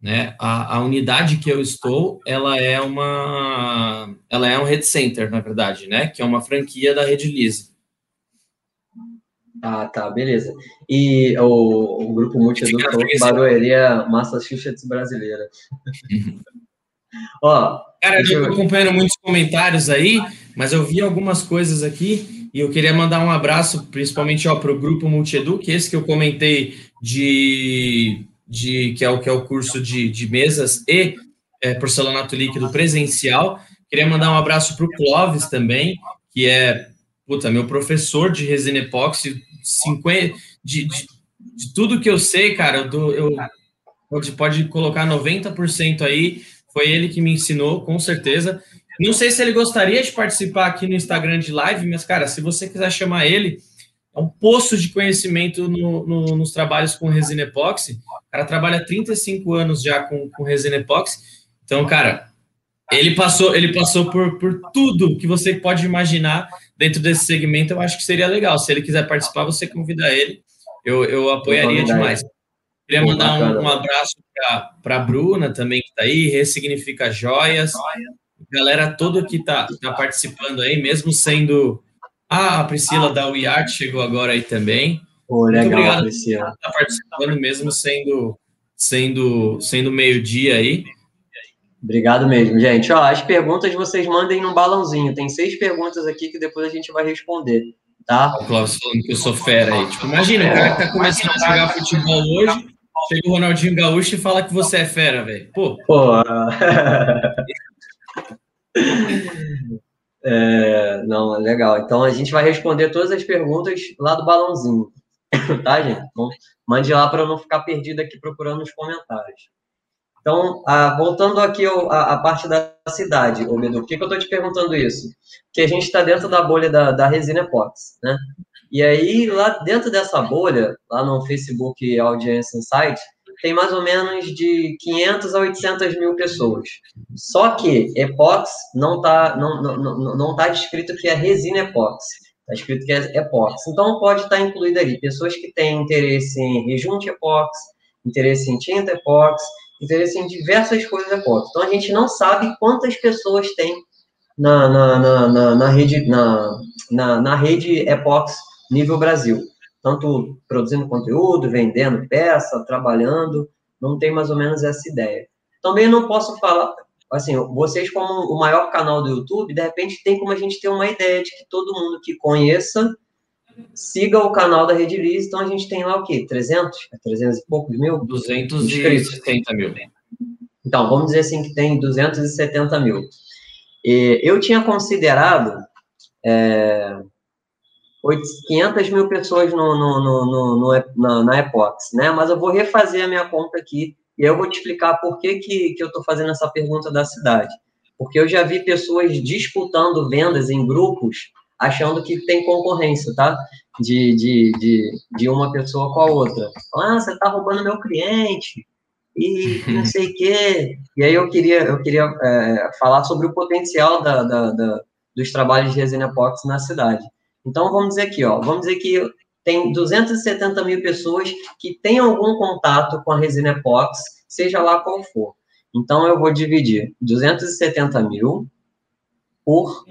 Né? A, a, unidade que eu estou, ela é uma, ela é um head center, na verdade, né? Que é uma franquia da Red Lise. Ah, tá, beleza. E o, o grupo multieduca falou que Barueri é Massachusetts brasileira. (laughs) Ó, Cara, eu estou acompanhando muitos comentários aí, mas eu vi algumas coisas aqui e eu queria mandar um abraço, principalmente para o grupo Multieduc, esse que eu comentei de, de que é o que é o curso de, de mesas e é, porcelanato líquido presencial. Queria mandar um abraço para o Clóvis também, que é puta, meu professor de resina epóxi 50, de, de, de, tudo que eu sei, cara, dou, eu pode, pode colocar 90% aí, foi ele que me ensinou, com certeza. Não sei se ele gostaria de participar aqui no Instagram de live, mas, cara, se você quiser chamar ele, é um poço de conhecimento no, no, nos trabalhos com resina epóxi. O cara trabalha 35 anos já com, com resina epóxi. Então, cara, ele passou, ele passou por, por tudo que você pode imaginar dentro desse segmento, eu acho que seria legal. Se ele quiser participar, você convida ele. Eu, eu apoiaria demais. Queria mandar um, um abraço para a Bruna também, que está aí, Ressignifica Joias. Galera toda que está tá participando aí, mesmo sendo. Ah, a Priscila da WeArt chegou agora aí também. Oh, legal, Muito obrigado Priscila. estar participando, mesmo sendo, sendo, sendo meio-dia aí. Obrigado mesmo, gente. Ó, as perguntas vocês mandem num balãozinho. Tem seis perguntas aqui que depois a gente vai responder, tá? O Cláudio falando que eu sou fera aí. Tipo, imagina, o cara que tá começando a jogar futebol hoje, chega o Ronaldinho Gaúcho e fala que você é fera, velho. Pô. Pô. (laughs) é, não, é legal. Então a gente vai responder todas as perguntas lá do balãozinho, (coughs) tá, gente? Então, mande lá para não ficar perdido aqui procurando nos comentários. Então, ah, voltando aqui à parte da cidade, ô Bedu, por que, que eu estou te perguntando isso? Porque a gente está dentro da bolha da, da resina epox, né? E aí, lá dentro dessa bolha, lá no Facebook Audience Insight, tem mais ou menos de 500 a 800 mil pessoas. Só que epox não está não, não, não, não tá descrito que é resina epox. Está escrito que é epox. Então, pode estar incluído ali pessoas que têm interesse em rejunte epox, interesse em tinta epox, interesse em diversas coisas epox. Então, a gente não sabe quantas pessoas tem na, na, na, na, na rede, na, na, na rede epox nível Brasil tanto produzindo conteúdo, vendendo peça, trabalhando, não tem mais ou menos essa ideia. Também não posso falar, assim, vocês como o maior canal do YouTube, de repente tem como a gente ter uma ideia de que todo mundo que conheça siga o canal da Rede Liz, então a gente tem lá o quê? 300? 300 é e poucos mil? 270 mil. Então, vamos dizer assim que tem 270 mil. E eu tinha considerado é, 500 mil pessoas no, no, no, no, na, na Epox, né? Mas eu vou refazer a minha conta aqui e eu vou te explicar por que, que, que eu estou fazendo essa pergunta da cidade. Porque eu já vi pessoas disputando vendas em grupos achando que tem concorrência, tá? De, de, de, de uma pessoa com a outra. Ah, você está roubando meu cliente e (laughs) não sei o quê. E aí eu queria, eu queria é, falar sobre o potencial da, da, da, dos trabalhos de resina epox na cidade. Então, vamos dizer aqui, ó, vamos dizer que tem 270 mil pessoas que têm algum contato com a resina epox, seja lá qual for. Então, eu vou dividir 270 mil por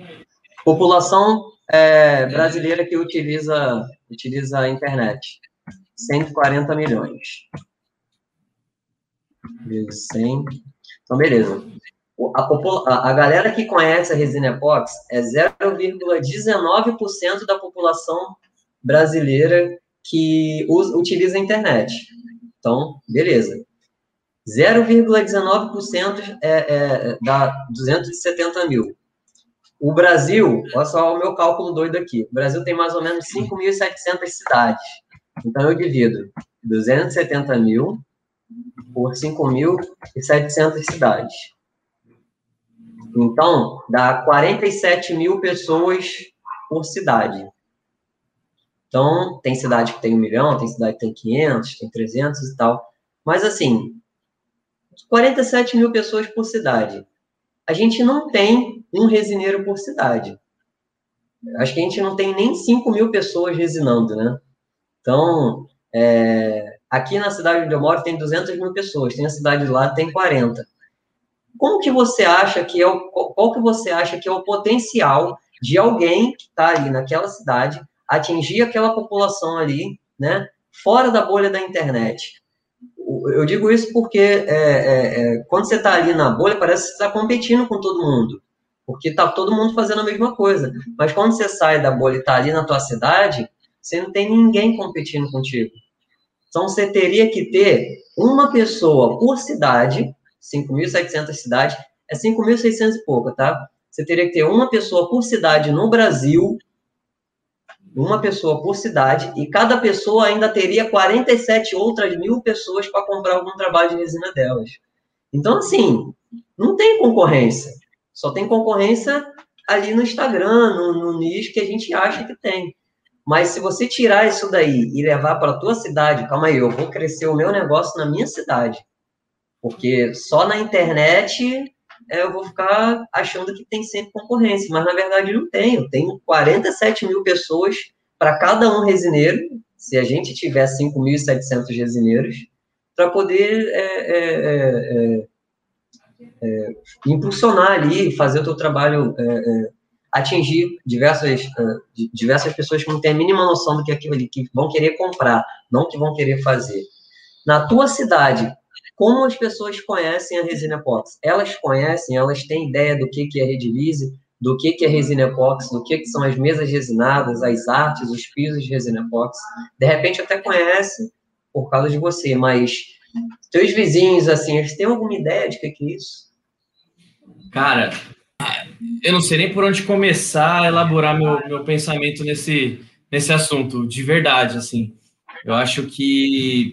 população é, brasileira que utiliza, utiliza a internet. 140 milhões. Vezes 100. Então, beleza a, a, galera que conhece a resina epox é 0,19% da população brasileira que usa, utiliza a internet. Então, beleza. 0,19% é, é, dá 270 mil. O Brasil, olha só o meu cálculo doido aqui. O Brasil tem mais ou menos 5.700 cidades. Então, eu divido 270 mil por 5.700 cidades. Então, dá 47 mil pessoas por cidade. Então, tem cidade que tem um milhão, tem cidade que tem 500, tem 300 e tal. Mas, assim, 47 mil pessoas por cidade. A gente não tem um resineiro por cidade. Acho que a gente não tem nem 5 mil pessoas resinando, né? Então, é, aqui na cidade onde eu moro tem 200 mil pessoas, tem a cidade lá tem 40. Como que você acha que é o, qual que você acha que é o potencial de alguém que está ali naquela cidade atingir aquela população ali, né, fora da bolha da internet? Eu digo isso porque é, é, é, quando você está ali na bolha, parece que você está competindo com todo mundo, porque está todo mundo fazendo a mesma coisa. Mas quando você sai da bolha e está ali na tua cidade, você não tem ninguém competindo contigo. Então você teria que ter uma pessoa por cidade 5.700 cidades, é 5.600 e pouco, tá? Você teria que ter uma pessoa por cidade no Brasil, uma pessoa por cidade, e cada pessoa ainda teria 47 outras mil pessoas para comprar algum trabalho de resina delas. Então, assim, não tem concorrência. Só tem concorrência ali no Instagram, no, no nicho que a gente acha que tem. Mas se você tirar isso daí e levar para a tua cidade, calma aí, eu vou crescer o meu negócio na minha cidade. Porque só na internet é, eu vou ficar achando que tem sempre concorrência, mas na verdade não tem. Eu tenho 47 mil pessoas para cada um resineiro, se a gente tiver 5.700 resineiros, para poder é, é, é, é, é, impulsionar ali, fazer o teu trabalho atingir diversas, diversas pessoas que não têm a mínima noção do que é aquilo ali, que vão querer comprar, não que vão querer fazer. Na tua cidade, como as pessoas conhecem a resina epox? Elas conhecem, elas têm ideia do que, que é redilize, do que, que é resina epox, do que, que são as mesas resinadas, as artes, os pisos de resina epox. De repente até conhece por causa de você, mas teus vizinhos, assim, eles têm alguma ideia de que, que é isso? Cara, eu não sei nem por onde começar a elaborar meu, meu pensamento nesse, nesse assunto, de verdade, assim. Eu acho que,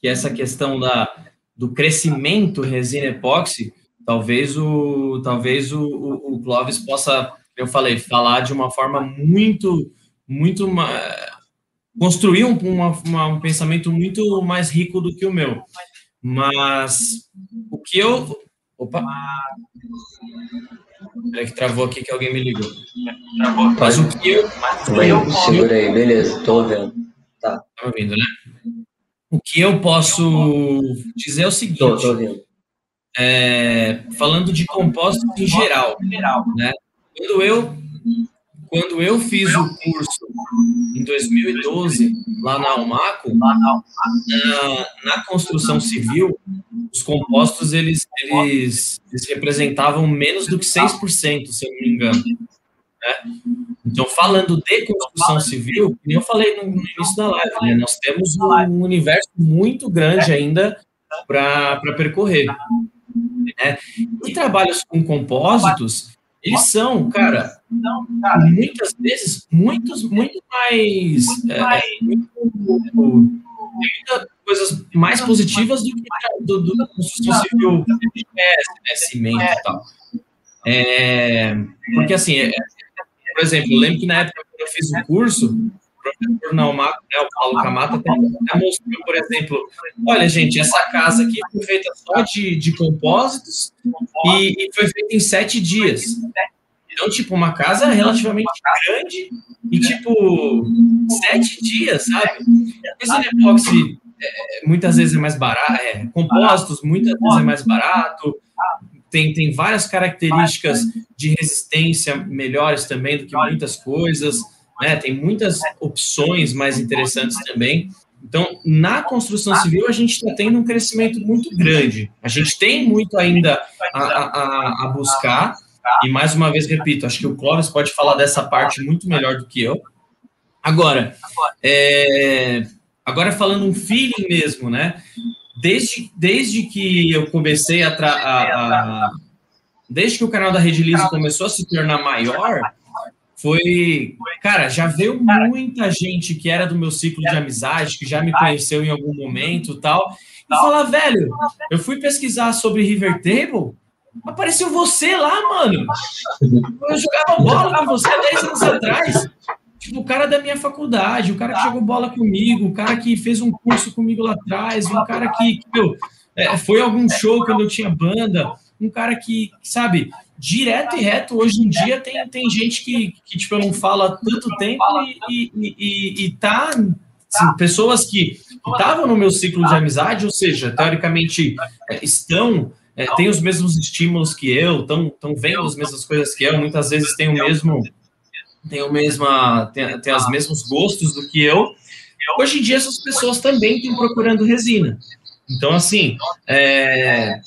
que essa questão da, do crescimento resina epóxi, talvez o talvez o, o, o Clóvis possa, eu falei, falar de uma forma muito muito construir um, uma, uma, um pensamento muito mais rico do que o meu. Mas o que eu. Opa! Peraí que travou aqui que alguém me ligou. Mas o que eu. Bem, segura aí, beleza, tô ouvindo. Tá. Tá ouvindo, né? O que eu posso dizer é o seguinte. Tô, tô. É, falando de compósitos em geral, né? Quando eu quando eu fiz o curso em 2012 lá na Almaco, na, na construção civil, os compostos eles, eles, eles representavam menos do que 6%, se eu não me engano. Né? Então, falando de construção civil, como eu falei no, início da live, né, nós temos um universo muito grande ainda para percorrer. Né? E trabalhos com compósitos, eles são, cara, muitas vezes, muitos, muito mais. É, muito, coisas mais positivas do que do, do, construção civil conhece, né? Cimento e tal. É, porque, assim, é, por exemplo, eu lembro que na época que eu fiz o curso, professor Naumaco, né, o Paulo Camata, até mostrou, por exemplo, olha, gente, essa casa aqui foi feita só de, de compósitos e, e foi feita em sete dias. Então, tipo, uma casa relativamente grande e, tipo, sete dias, sabe? Esse epóxi é, muitas vezes é mais barato, é, compósitos muitas vezes é mais barato, tem, tem várias características de resistência melhores também do que muitas coisas né? Tem muitas opções mais interessantes também. Então, na construção civil, a gente está tendo um crescimento muito grande. A gente tem muito ainda a, a, a, buscar. E, mais uma vez, repito, acho que o Clóvis pode falar dessa parte muito melhor do que eu. Agora, é, agora falando um feeling mesmo, né? Desde, desde que eu comecei a, a, a Desde que o canal da Rede Liso começou a se tornar maior, foi. Cara, já veio muita gente que era do meu ciclo de amizade, que já me conheceu em algum momento tal, e falar, velho, eu fui pesquisar sobre River Table, apareceu você lá, mano. Eu jogava bola com você 10 anos atrás. Tipo, o cara da minha faculdade, o cara que jogou bola comigo, o cara que fez um curso comigo lá atrás, um cara que, meu, é, foi algum show quando eu tinha banda, um cara que, sabe, direto e reto, hoje em dia tem, tem gente que, que tipo, eu não falo há tanto tempo e, e, e, e tá. Assim, pessoas que estavam no meu ciclo de amizade, ou seja, teoricamente é, estão, é, têm os mesmos estímulos que eu, estão vendo as mesmas coisas que eu, muitas vezes têm o mesmo. Tem, o mesma, tem, tem os mesmos gostos do que eu. Hoje em dia, essas pessoas também estão procurando resina. Então, assim, é,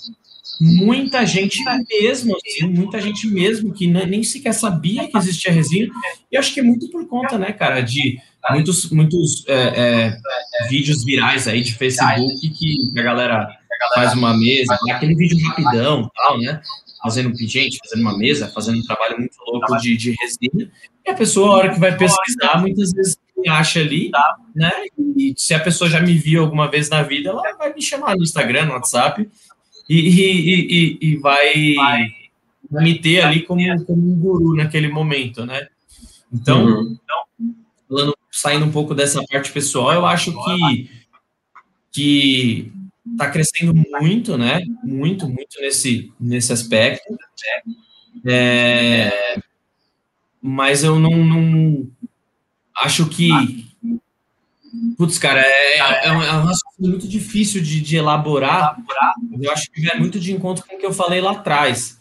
muita gente mesmo, assim, muita gente mesmo que nem sequer sabia que existia resina. E acho que é muito por conta, né, cara, de muitos, muitos é, é, vídeos virais aí de Facebook que a galera faz uma mesa, aquele vídeo rapidão, tal, né? Fazendo gente, fazendo uma mesa, fazendo um trabalho muito louco de, de resina. E a pessoa, a hora que vai pesquisar, muitas vezes me acha ali, né? E se a pessoa já me viu alguma vez na vida, ela vai me chamar no Instagram, no WhatsApp, e, e, e, e vai, vai me ter ali como, como um guru naquele momento, né? Então, uhum. então falando, saindo um pouco dessa parte pessoal, eu acho que que está crescendo muito, né? Muito, muito nesse, nesse aspecto. É, mas eu não, não acho que Putz, cara, é, é, um, é um muito difícil de, de elaborar. Eu acho que é muito de encontro com o que eu falei lá atrás.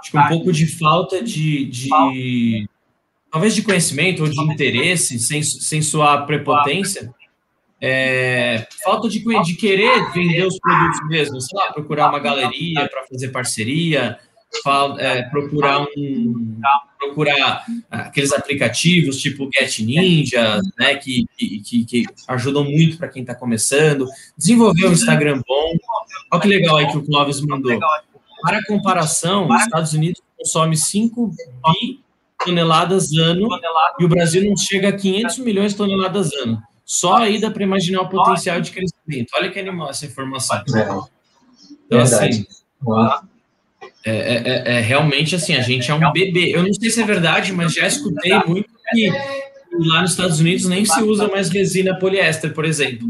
Acho que um pouco de falta de, de talvez de conhecimento ou de interesse, sem, sem sua prepotência, é, falta de, de querer vender os produtos mesmo, sei lá, procurar uma galeria para fazer parceria, é, procurar um procurar aqueles aplicativos tipo Get Ninja, né, que, que, que ajudam muito para quem está começando, desenvolver um Instagram bom. Olha que legal aí que o Clóvis mandou. Para comparação, os Estados Unidos consome 5 bi toneladas ano e o Brasil não chega a 500 milhões de toneladas ano. Só aí dá para imaginar o potencial de crescimento. Olha que animal essa informação. É. Então, assim, é, é, é, é, realmente assim, a gente é um bebê. Eu não sei se é verdade, mas já escutei muito que lá nos Estados Unidos nem se usa mais resina poliéster, por exemplo.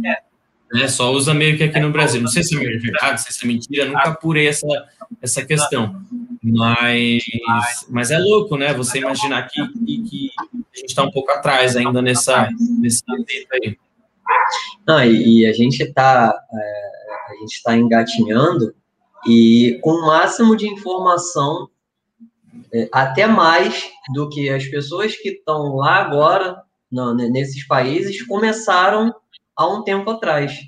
né? Só usa meio que aqui no Brasil. Não sei se é verdade, se é mentira, nunca apurei essa, essa questão. Mas, mas é louco, né? Você imaginar que, que, que a gente está um pouco atrás ainda nessa, nesse aí. Não, e, e a gente está é, a gente está engatinhando e com o máximo de informação, é, até mais do que as pessoas que estão lá agora, não, nesses países, começaram há um tempo atrás.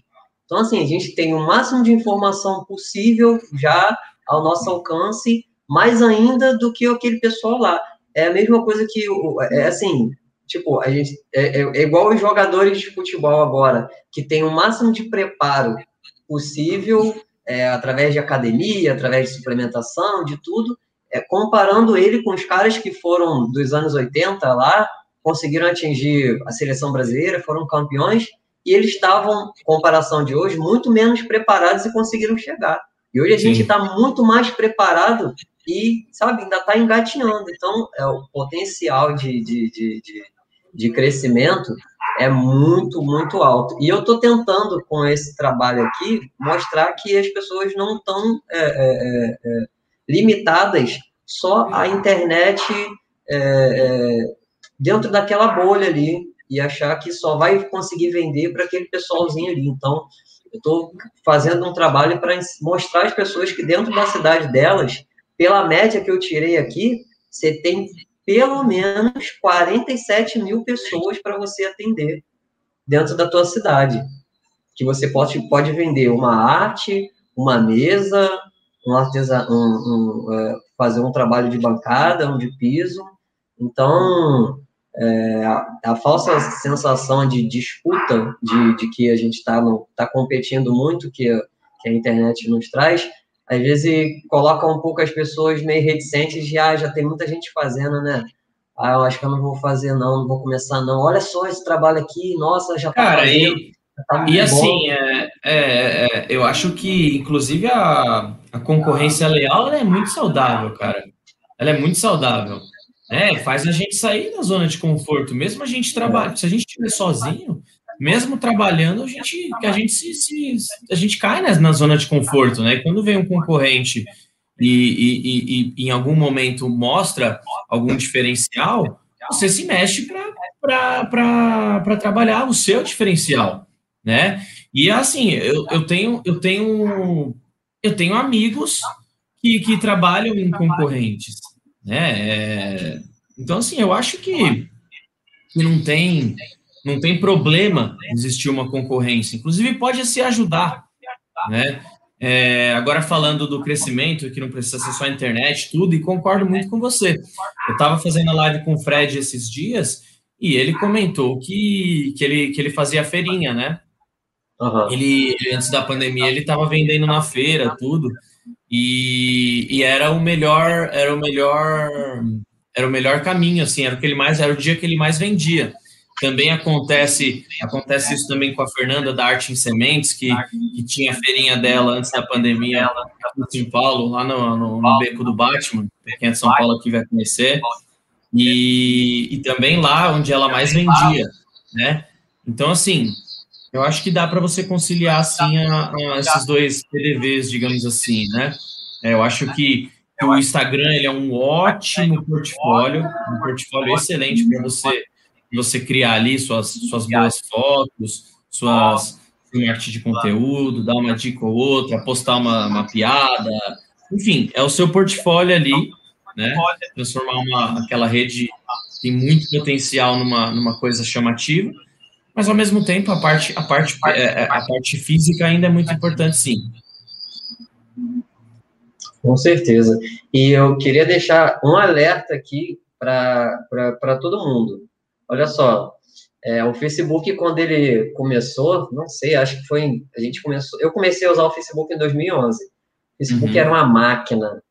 Então, assim, a gente tem o máximo de informação possível já ao nosso alcance, mais ainda do que aquele pessoal lá. É a mesma coisa que, é assim, tipo, a gente, é, é, é igual os jogadores de futebol agora, que tem o máximo de preparo possível, é, através de academia, através de suplementação, de tudo, é, comparando ele com os caras que foram dos anos 80 lá, conseguiram atingir a seleção brasileira, foram campeões, e eles estavam, comparação de hoje, muito menos preparados e conseguiram chegar. E hoje a Sim. gente está muito mais preparado e, sabe, ainda está engatinhando. Então, é, o potencial de, de, de, de, de crescimento é muito, muito alto. E eu estou tentando, com esse trabalho aqui, mostrar que as pessoas não estão é, é, é, é, limitadas só à internet é, é, dentro daquela bolha ali e achar que só vai conseguir vender para aquele pessoalzinho ali. Então, eu estou fazendo um trabalho para mostrar às pessoas que dentro da cidade delas, pela média que eu tirei aqui, você tem pelo menos 47 mil pessoas para você atender dentro da tua cidade. Que você pode, pode vender uma arte, uma mesa, um um, um, é, fazer um trabalho de bancada, um de piso. Então, é, a, a, falsa sensação de disputa, de, de que a gente está tá competindo muito, que, que a internet nos traz, às vezes coloca um pouco as pessoas meio reticentes de, ah, já tem muita gente fazendo, né? Ah, eu acho que eu não vou fazer não, não vou começar não. Olha só esse trabalho aqui, nossa, já tá Cara, fazendo, e, tá e assim, é, é, é, eu acho que, inclusive, a, a concorrência leal é muito saudável, cara. Ela é muito saudável. É, faz a gente sair da zona de conforto, mesmo a gente trabalha. Se a gente estiver sozinho, mesmo trabalhando, a gente, a gente se, se a gente cai na, na, zona de conforto, né? Quando vem um concorrente e, e, e, e, em algum momento mostra algum diferencial, você se mexe para trabalhar o seu diferencial, né? E assim, eu, eu tenho eu tenho eu tenho amigos que, que trabalham em concorrentes, né? É, então assim, eu acho que, que não tem não tem problema existir uma concorrência. Inclusive, pode se ajudar, né? É, agora falando do crescimento, que não precisa ser só a internet, tudo, e concordo muito com você. Eu estava fazendo a live com o Fred esses dias e ele comentou que, que, ele, que ele fazia feirinha, né? Uhum. Ele, antes da pandemia, ele estava vendendo na feira, tudo, e, e era o melhor, era o melhor, era o melhor caminho, assim, era o que ele mais, era o dia que ele mais vendia. Também acontece, acontece isso também com a Fernanda da Arte em Sementes, que, que tinha a feirinha dela antes da pandemia no São Paulo, lá no, no, no Beco do Batman, quem é de São Paulo aqui vai conhecer, e, e também lá onde ela mais vendia, né? Então, assim, eu acho que dá para você conciliar, assim, a, a esses dois PDVs, digamos assim, né? É, eu acho que o Instagram ele é um ótimo portfólio, um portfólio excelente para você você criar ali suas, suas boas fotos, suas arte de conteúdo, dar uma dica ou outra, postar uma, uma piada, enfim, é o seu portfólio ali, né? Transformar uma, aquela rede tem muito potencial numa, numa coisa chamativa, mas ao mesmo tempo a parte, a parte, é, é, a parte física ainda é muito importante, sim. Com certeza. E eu queria deixar um alerta aqui para todo mundo. Olha só, é, o Facebook, quando ele começou, não sei, acho que foi. A gente começou. Eu comecei a usar o Facebook em 2011. O Facebook uhum. era uma máquina.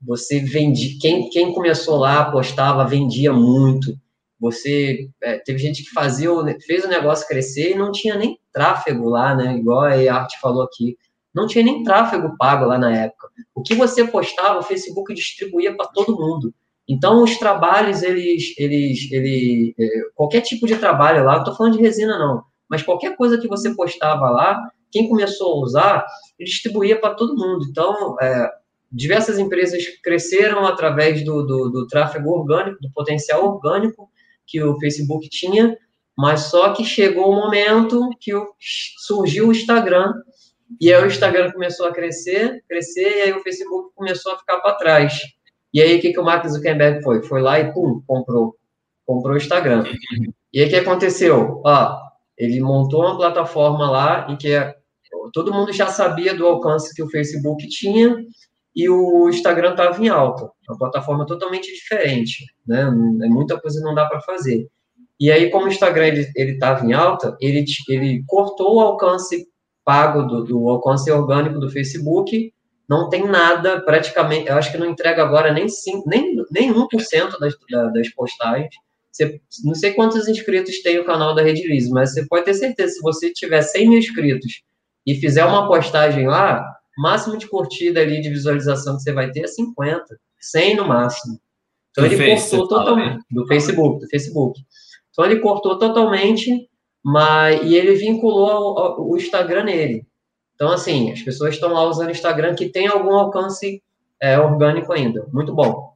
Você vendia. Quem, quem começou lá, postava, vendia muito. Você. É, teve gente que fazia, fez o negócio crescer e não tinha nem tráfego lá, né? Igual a Arte falou aqui. Não tinha nem tráfego pago lá na época. O que você postava, o Facebook distribuía para todo mundo. Então, os trabalhos, eles, eles, ele, é, qualquer tipo de trabalho lá, eu estou falando de resina não, mas qualquer coisa que você postava lá, quem começou a usar, distribuía para todo mundo. Então, é, diversas empresas cresceram através do, do, do tráfego orgânico, do potencial orgânico que o Facebook tinha, mas só que chegou o momento que surgiu o Instagram, e aí o Instagram começou a crescer, crescer, e aí o Facebook começou a ficar para trás. E aí o que, que o Mark Zuckerberg foi? Foi lá e pum, comprou. Comprou o Instagram. E aí o que aconteceu? Ó, ele montou uma plataforma lá em que é, todo mundo já sabia do alcance que o Facebook tinha e o Instagram estava em alta. Uma plataforma totalmente diferente, né? É muita coisa não dá para fazer. E aí, como o Instagram ele estava em alta, ele, ele cortou o alcance pago do, do alcance orgânico do Facebook, não tem nada, praticamente, eu acho que não entrega agora nem, nem, nem 1% das, das postagens. Você, não sei quantos inscritos tem o canal da Redilize, mas você pode ter certeza, se você tiver 100 mil inscritos e fizer uma postagem lá, máximo de curtida ali, de visualização que você vai ter é 50, 100 no máximo. Então do ele face, cortou totalmente, né? do Facebook, do Facebook. Então ele cortou totalmente mas e ele vinculou o Instagram nele. Então, assim, as pessoas estão lá usando o Instagram que tem algum alcance é, orgânico ainda. Muito bom.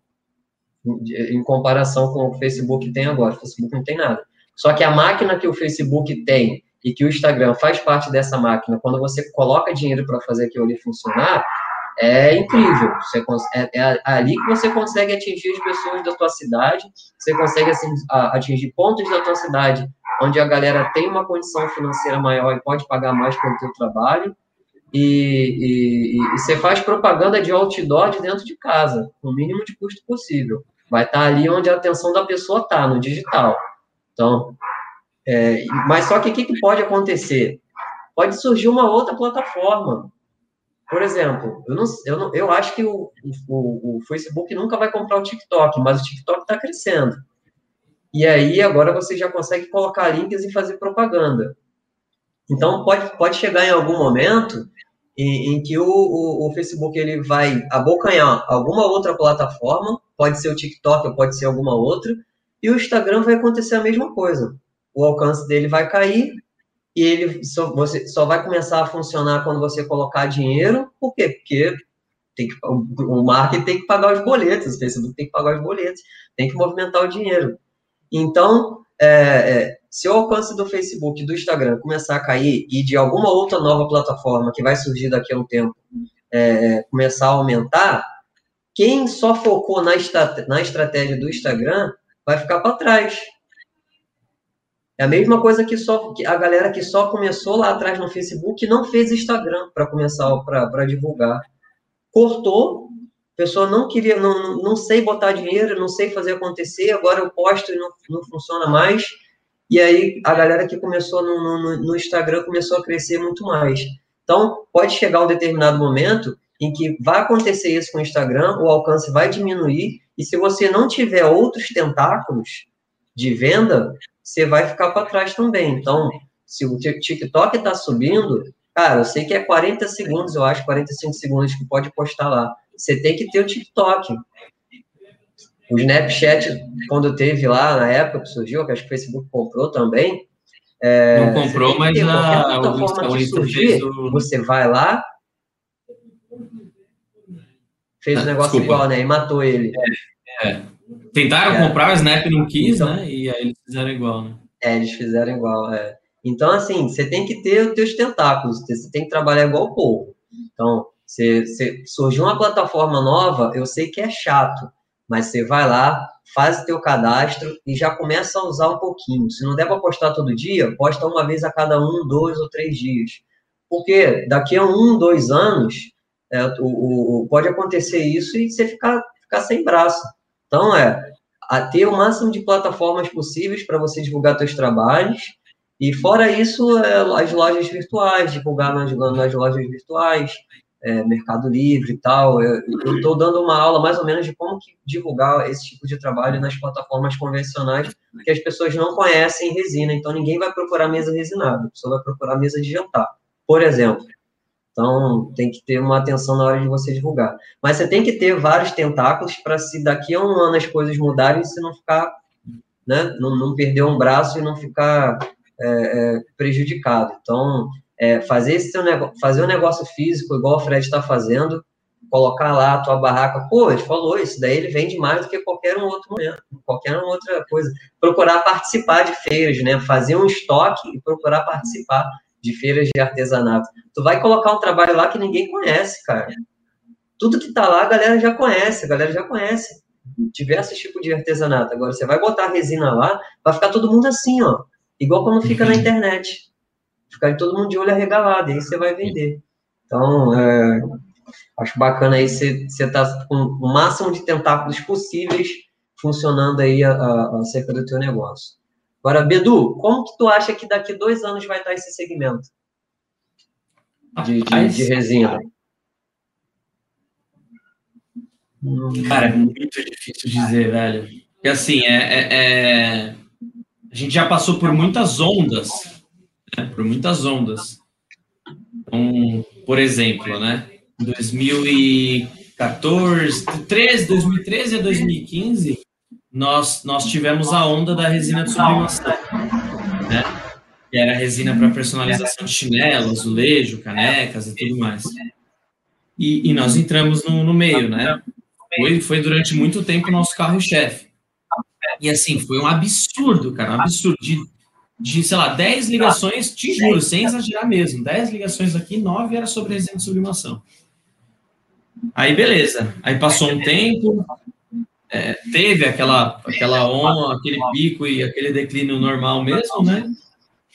Em comparação com o Facebook tem agora. O Facebook não tem nada. Só que a máquina que o Facebook tem e que o Instagram faz parte dessa máquina, quando você coloca dinheiro para fazer aquilo ali funcionar, é incrível. Você, é, é, ali que você consegue atingir as pessoas da tua cidade, você consegue assim, atingir pontos da tua cidade onde a galera tem uma condição financeira maior e pode pagar mais pelo teu trabalho, e, e, e, você faz propaganda de outdoor de dentro de casa, com o mínimo de custo possível. Vai estar tá ali onde a atenção da pessoa está, no digital. Então, é, mas só que o que, que pode acontecer? Pode surgir uma outra plataforma. Por exemplo, eu, não, eu, não, eu acho que o, o, o Facebook nunca vai comprar o TikTok, mas o TikTok está crescendo. E aí agora você já consegue colocar links e fazer propaganda. Então pode, pode chegar em algum momento em, em que o, o, o, Facebook ele vai abocanhar alguma outra plataforma, pode ser o TikTok ou pode ser alguma outra, e o Instagram vai acontecer a mesma coisa. O alcance dele vai cair e ele só, você, só vai começar a funcionar quando você colocar dinheiro. Por quê? Porque tem que, o, marketing tem que pagar os boletos, o Facebook tem que pagar os boletos, tem que movimentar o dinheiro. Então, é, é, se o alcance do Facebook do Instagram começar a cair e de alguma outra nova plataforma que vai surgir daqui a um tempo é, começar a aumentar, quem só focou na, na estratégia do Instagram vai ficar para trás. É a mesma coisa que só que a galera que só começou lá atrás no Facebook e não fez Instagram para começar para divulgar. Cortou a pessoa não queria, não, não sei botar dinheiro, não sei fazer acontecer, agora eu posto e não, não funciona mais. E aí a galera que começou no, no, no Instagram começou a crescer muito mais. Então, pode chegar um determinado momento em que vai acontecer isso com o Instagram, o alcance vai diminuir, e se você não tiver outros tentáculos de venda, você vai ficar para trás também. Então, se o TikTok está subindo, cara, eu sei que é 40 segundos, eu acho, 45 segundos que pode postar lá você tem que ter o TikTok. O Snapchat, quando teve lá na época que surgiu, que acho que o Facebook comprou também. É, não comprou, mas a, o, o surgir, o... você vai lá, fez ah, um negócio desculpa. igual, né? E matou ele. É, é. Tentaram é. comprar, o Snap não quis, então, né? E aí eles fizeram igual, né? É, eles fizeram igual, é. Então, assim, você tem que ter os teus tentáculos, você tem que trabalhar igual o povo. Então, você, você, surgiu uma plataforma nova, eu sei que é chato, mas você vai lá, faz o teu cadastro e já começa a usar um pouquinho. Se não der para postar todo dia, posta uma vez a cada um, dois ou três dias. Porque daqui a um, dois anos, é, o, o, pode acontecer isso e você ficar, ficar sem braço. Então, é a ter o máximo de plataformas possíveis para você divulgar seus trabalhos. E fora isso, é, as lojas virtuais, divulgar nas, nas lojas virtuais, é, Mercado Livre e tal. Eu estou dando uma aula mais ou menos de como divulgar esse tipo de trabalho nas plataformas convencionais, porque as pessoas não conhecem resina, então ninguém vai procurar mesa resinada, a pessoa vai procurar mesa de jantar, por exemplo. Então, tem que ter uma atenção na hora de você divulgar. Mas você tem que ter vários tentáculos para se daqui a um ano as coisas mudarem, você não ficar, né, não, não perder um braço e não ficar é, é, prejudicado. Então, é, fazer esse negócio, fazer um negócio físico, igual o Fred está fazendo, colocar lá a tua barraca, pô, ele falou, isso daí ele vende mais do que qualquer um outro momento, qualquer outra coisa. Procurar participar de feiras, né? Fazer um estoque e procurar participar de feiras de artesanato. Tu vai colocar um trabalho lá que ninguém conhece, cara. Tudo que tá lá a galera já conhece, a galera já conhece diversos tipos de artesanato. Agora, você vai botar resina lá, vai ficar todo mundo assim, ó. Igual quando fica na uhum. internet. Ficar todo mundo de olho arregalado, e aí você vai vender. Então, é, acho bacana aí você estar com o máximo de tentáculos possíveis funcionando aí a, a, acerca do teu negócio. Agora, Bedu, como que tu acha que daqui dois anos vai estar esse segmento de, de, de resina? Cara, é muito difícil dizer, velho. Porque assim, é, é, é, a gente já passou por muitas ondas, né? por muitas ondas. Então, por exemplo, né? 2014, 13, 2013 a 2015, nós, nós tivemos a onda da resina de sublimação, né? Que era resina para personalização de chinelo, azulejo, canecas e tudo mais. E, e nós entramos no, no meio, né? Foi, foi durante muito tempo nosso carro-chefe. E assim, foi um absurdo, cara, um absurdo. De, de, sei lá, 10 ligações, te juro, sem exagerar mesmo, 10 ligações aqui, 9 era sobre resina de sublimação. Aí, beleza. Aí passou um tempo, é, teve aquela, aquela onda, aquele pico e aquele declínio normal mesmo, né?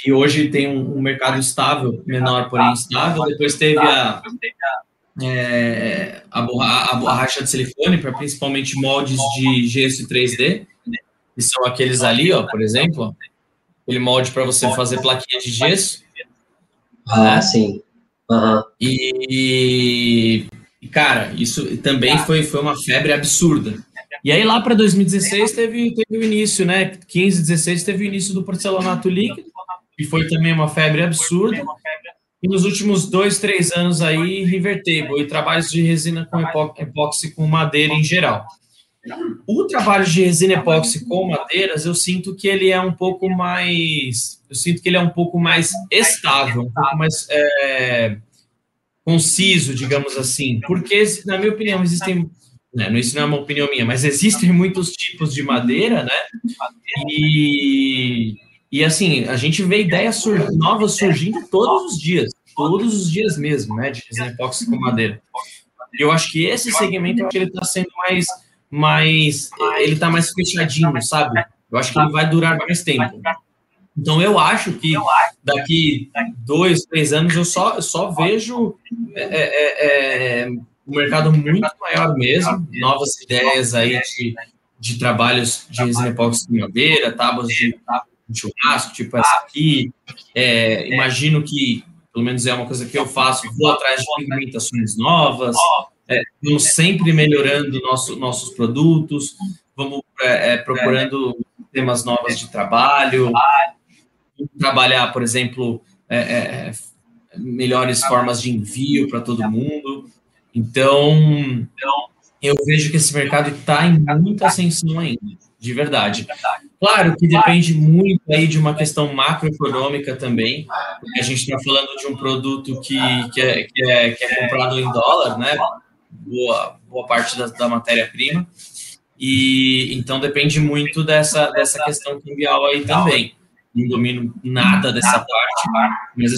E hoje tem um, um mercado estável, menor, porém estável. Depois teve a, é, a, borra, a, borracha de silicone para principalmente moldes de gesso 3D, que são aqueles ali, ó, por exemplo, aquele molde para você fazer plaquinha de gesso. Ah, né? sim. Uhum. E, cara, isso também foi, foi uma febre absurda. E aí lá para 2016 teve, teve o início, né? 15, 16 teve o início do porcelanato líquido, que foi também uma febre absurda. E nos últimos dois, três anos aí, Rivertable e trabalhos de resina com epóxi com madeira em geral. O trabalho de resina epóxi com madeiras, eu sinto que ele é um pouco mais, eu sinto que ele é um pouco mais estável, um pouco mais é, conciso, digamos assim, porque na minha opinião existem, né, isso não é uma opinião minha, mas existem muitos tipos de madeira, né? E e assim, a gente vê ideias sur novas surgindo todos os dias, todos os dias mesmo, né, de resina epóxi com madeira. E eu acho que esse segmento, ele está sendo mais, mais, ele está mais fechadinho, sabe? Eu acho que ele vai durar mais tempo. Então eu acho que daqui dois, três anos eu só, só vejo é, é, é, é um mercado muito maior mesmo, novas ideias aí de, de trabalhos de resina epóxi com madeira, tábuas de churrasco, tipo essa aqui. É, imagino que, pelo menos é uma coisa que eu faço, vou atrás de pigmentações novas, é, vamos sempre melhorando nosso, nossos produtos, vamos é, é procurando temas novas de trabalho, trabalhar, por exemplo, é, é, melhores formas de envio para todo mundo. Então, eu vejo que esse mercado está em muita ascensão ainda, de verdade. Claro que depende muito aí de uma questão macroeconômica também, porque a gente está falando de um produto que, que, é, que, é, que é comprado em dólar, né? Boa, boa parte da, da matéria-prima. E então depende muito dessa, dessa questão cambial aí também. Não domino nada dessa parte, mas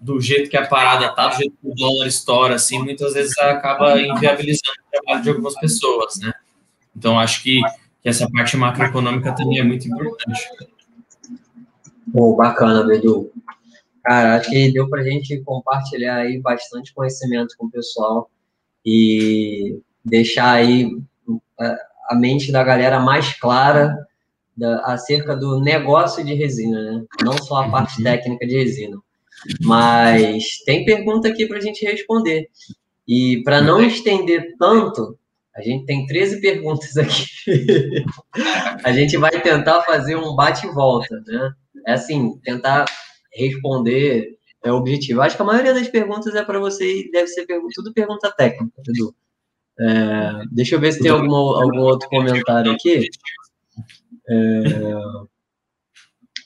do jeito que a parada tá, do jeito que o dólar estoura, assim, muitas vezes acaba inviabilizando o trabalho de algumas pessoas, né? Então acho que que essa parte macroeconômica também é muito importante. Bom, bacana, Bedu. Cara, acho que deu para a gente compartilhar aí bastante conhecimento com o pessoal e deixar aí é, a mente da galera mais clara da, acerca do negócio de resina, né? Não só a parte uhum. técnica de resina. Mas tem pergunta aqui para a gente responder. E para não estender tanto, a gente tem 13 perguntas aqui. (laughs) a gente vai tentar fazer um bate e volta, né? É assim, tentar responder é o objetivo. Acho que a maioria das perguntas é para você e deve ser pergunta, tudo pergunta técnica, Edu. É, deixa eu ver se tem algum, algum outro comentário aqui. É,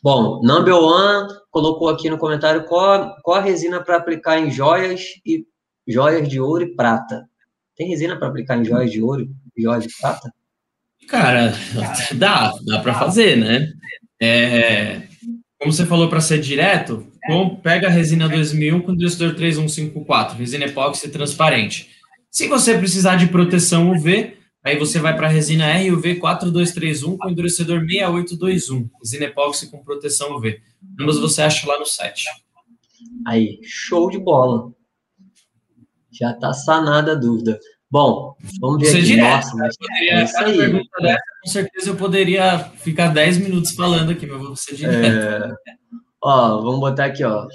Bom, Number One colocou aqui no comentário qual, qual a resina para aplicar em joias e joias de ouro e prata. Tem resina para aplicar em joias de ouro e joias de prata? Cara, (laughs) dá, dá para fazer, né? É, como você falou para ser direto, pega a resina 2001 com endurecedor 3154, resina epóxi transparente. Se você precisar de proteção UV, aí você vai para a resina RUV 4231 com endurecedor 6821, resina epóxi com proteção UV. Ambas você acha lá no site. Aí, show de bola. Já está sanada a dúvida. Bom, vamos ver aqui. Direto, Nossa, mas poderia, é isso aí. Dessa, com certeza eu poderia ficar 10 minutos falando aqui, mas vou ser direto. É... Ó, vamos botar aqui, ó.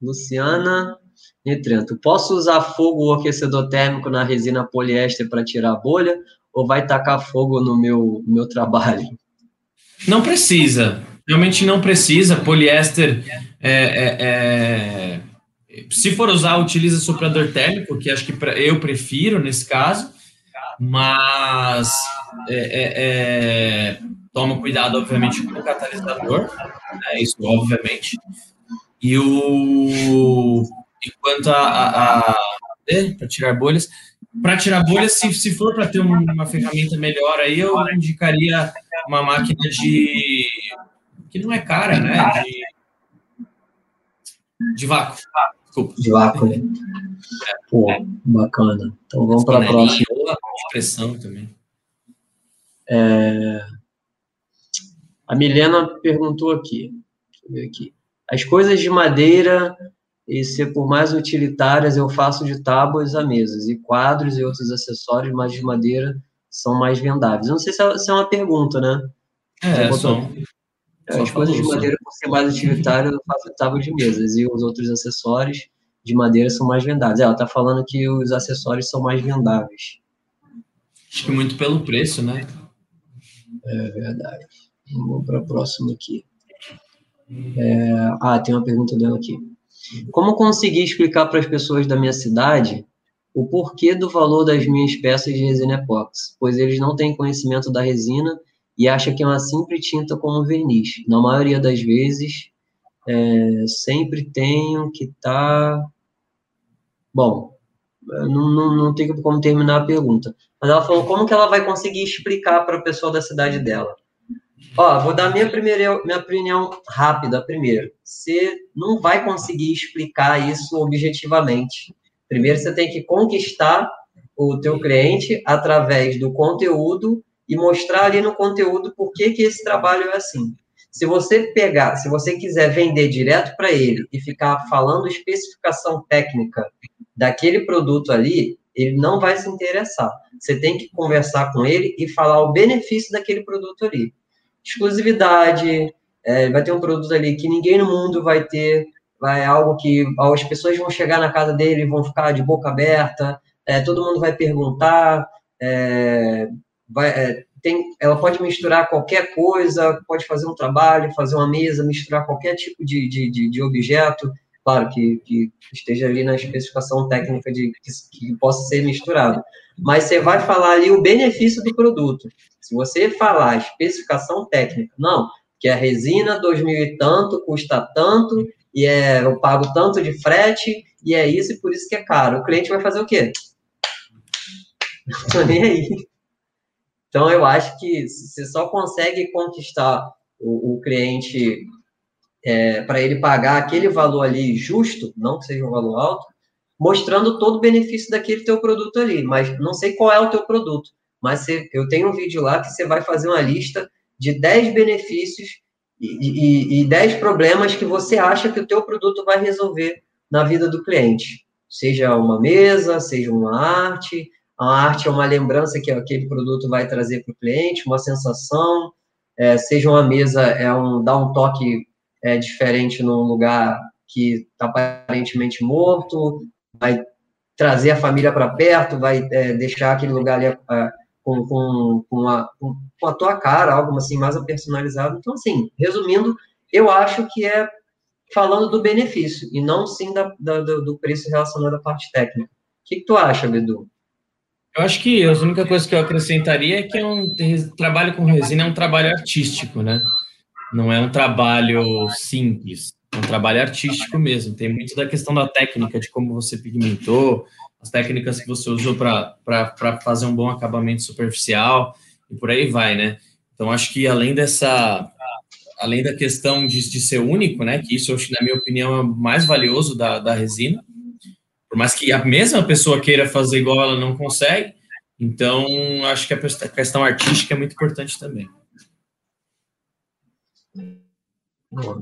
Luciana Netrento. Posso usar fogo ou aquecedor térmico na resina poliéster para tirar a bolha? Ou vai tacar fogo no meu, meu trabalho? Não precisa. Realmente não precisa. Poliéster é, é, é se for usar, utiliza soprador térmico, que acho que eu prefiro nesse caso, mas é, é, é, toma cuidado, obviamente, com o catalisador, né, isso obviamente. E o enquanto a, a, a para tirar bolhas, para tirar bolhas, se, se for para ter uma ferramenta melhor, aí eu indicaria uma máquina de que não é cara, né? De, de vácuo. Desculpa. De vácuo, né? Pô, bacana. Então vamos para a próxima. Expressão também. É... A Milena perguntou aqui. Deixa eu ver aqui. As coisas de madeira, e se por mais utilitárias, eu faço de tábuas a mesas, e quadros e outros acessórios mais de madeira são mais vendáveis. Eu não sei se é, é uma pergunta, né? É, são, as coisas de madeira, por ser mais utilitário, eu faço tábua de mesas. E os outros acessórios de madeira são mais vendáveis. Ela está falando que os acessórios são mais vendáveis. Acho que muito pelo preço, né? É verdade. Vamos para a próxima aqui. É... Ah, tem uma pergunta dela aqui. Como conseguir explicar para as pessoas da minha cidade o porquê do valor das minhas peças de resina epóxi? Pois eles não têm conhecimento da resina e acha que é uma simples tinta como verniz. Na maioria das vezes, é, sempre tenho que estar. Tá... Bom, não, não, não tenho como terminar a pergunta. Mas ela falou como que ela vai conseguir explicar para o pessoal da cidade dela. Ó, vou dar minha primeira minha opinião rápida primeiro. Você não vai conseguir explicar isso objetivamente. Primeiro você tem que conquistar o teu cliente através do conteúdo e mostrar ali no conteúdo por que, que esse trabalho é assim. Se você pegar, se você quiser vender direto para ele e ficar falando especificação técnica daquele produto ali, ele não vai se interessar. Você tem que conversar com ele e falar o benefício daquele produto ali. Exclusividade, é, vai ter um produto ali que ninguém no mundo vai ter, vai algo que as pessoas vão chegar na casa dele e vão ficar de boca aberta, é, todo mundo vai perguntar, é, vai, é, tem, ela pode misturar qualquer coisa, pode fazer um trabalho, fazer uma mesa, misturar qualquer tipo de, de, de, de objeto, claro, que, que, esteja ali na especificação técnica de que, que, possa ser misturado. Mas você vai falar ali o benefício do produto. Se você falar especificação técnica, não, que a resina 2000 e tanto custa tanto, e é, eu pago tanto de frete, e é isso, e por isso que é caro. O cliente vai fazer o quê? (laughs) Não nem aí. Então, eu acho que você só consegue conquistar o, o cliente é, para ele pagar aquele valor ali justo, não que seja um valor alto, mostrando todo o benefício daquele teu produto ali. Mas não sei qual é o teu produto, mas você, eu tenho um vídeo lá que você vai fazer uma lista de 10 benefícios e, e, e 10 problemas que você acha que o teu produto vai resolver na vida do cliente. Seja uma mesa, seja uma arte, a arte é uma lembrança que aquele produto vai trazer para o cliente, uma sensação, é, seja uma mesa, é um, dá um toque é, diferente num lugar que está aparentemente morto, vai trazer a família para perto, vai é, deixar aquele lugar ali com, com, com, a, com a tua cara, algo assim mais personalizado. Então, assim, resumindo, eu acho que é falando do benefício e não sim da, da do preço relacionado à parte técnica. O que, que tu acha, Bedu? Eu acho que a única coisa que eu acrescentaria é que é um trabalho com resina é um trabalho artístico, né? não é um trabalho simples, é um trabalho artístico mesmo. Tem muito da questão da técnica, de como você pigmentou, as técnicas que você usou para fazer um bom acabamento superficial e por aí vai, né? Então, acho que além dessa, além da questão de, de ser único, né, que isso, na minha opinião, é o mais valioso da, da resina, por mais que a mesma pessoa queira fazer igual, ela não consegue, então, acho que a questão artística é muito importante também.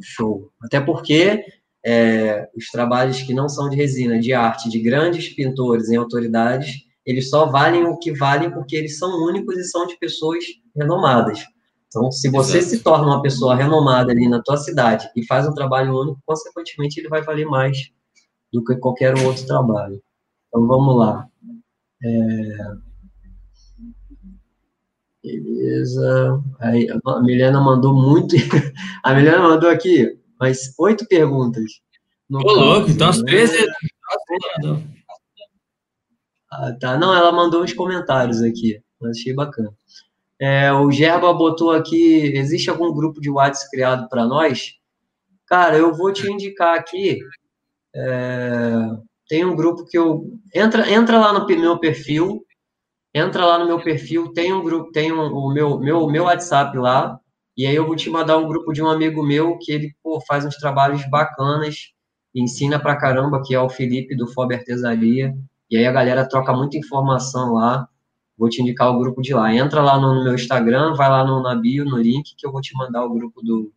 show. Até porque é, os trabalhos que não são de resina, de arte, de grandes pintores e autoridades, eles só valem o que valem porque eles são únicos e são de pessoas renomadas. Então, se você Exato. se torna uma pessoa renomada ali na tua cidade e faz um trabalho único, consequentemente ele vai valer mais do que qualquer outro trabalho. Então, vamos lá. É... Beleza. Aí, a Milena mandou muito. (laughs) a Milena mandou aqui mais oito perguntas. Ô, louco, então as 13. Ah, tá. Não, ela mandou uns comentários aqui. Achei bacana. É, o Gerba botou aqui: existe algum grupo de WhatsApp criado para nós? Cara, eu vou te indicar aqui. É, tem um grupo que eu. Entra, entra lá no meu perfil. Entra lá no meu perfil. Tem um grupo, tem um, o meu, meu, meu WhatsApp lá. E aí eu vou te mandar um grupo de um amigo meu que ele pô, faz uns trabalhos bacanas, ensina pra caramba, que é o Felipe do Fob Artesaria. E aí a galera troca muita informação lá. Vou te indicar o grupo de lá. Entra lá no, meu Instagram, vai lá no, na bio, no link, que eu vou te mandar o grupo do,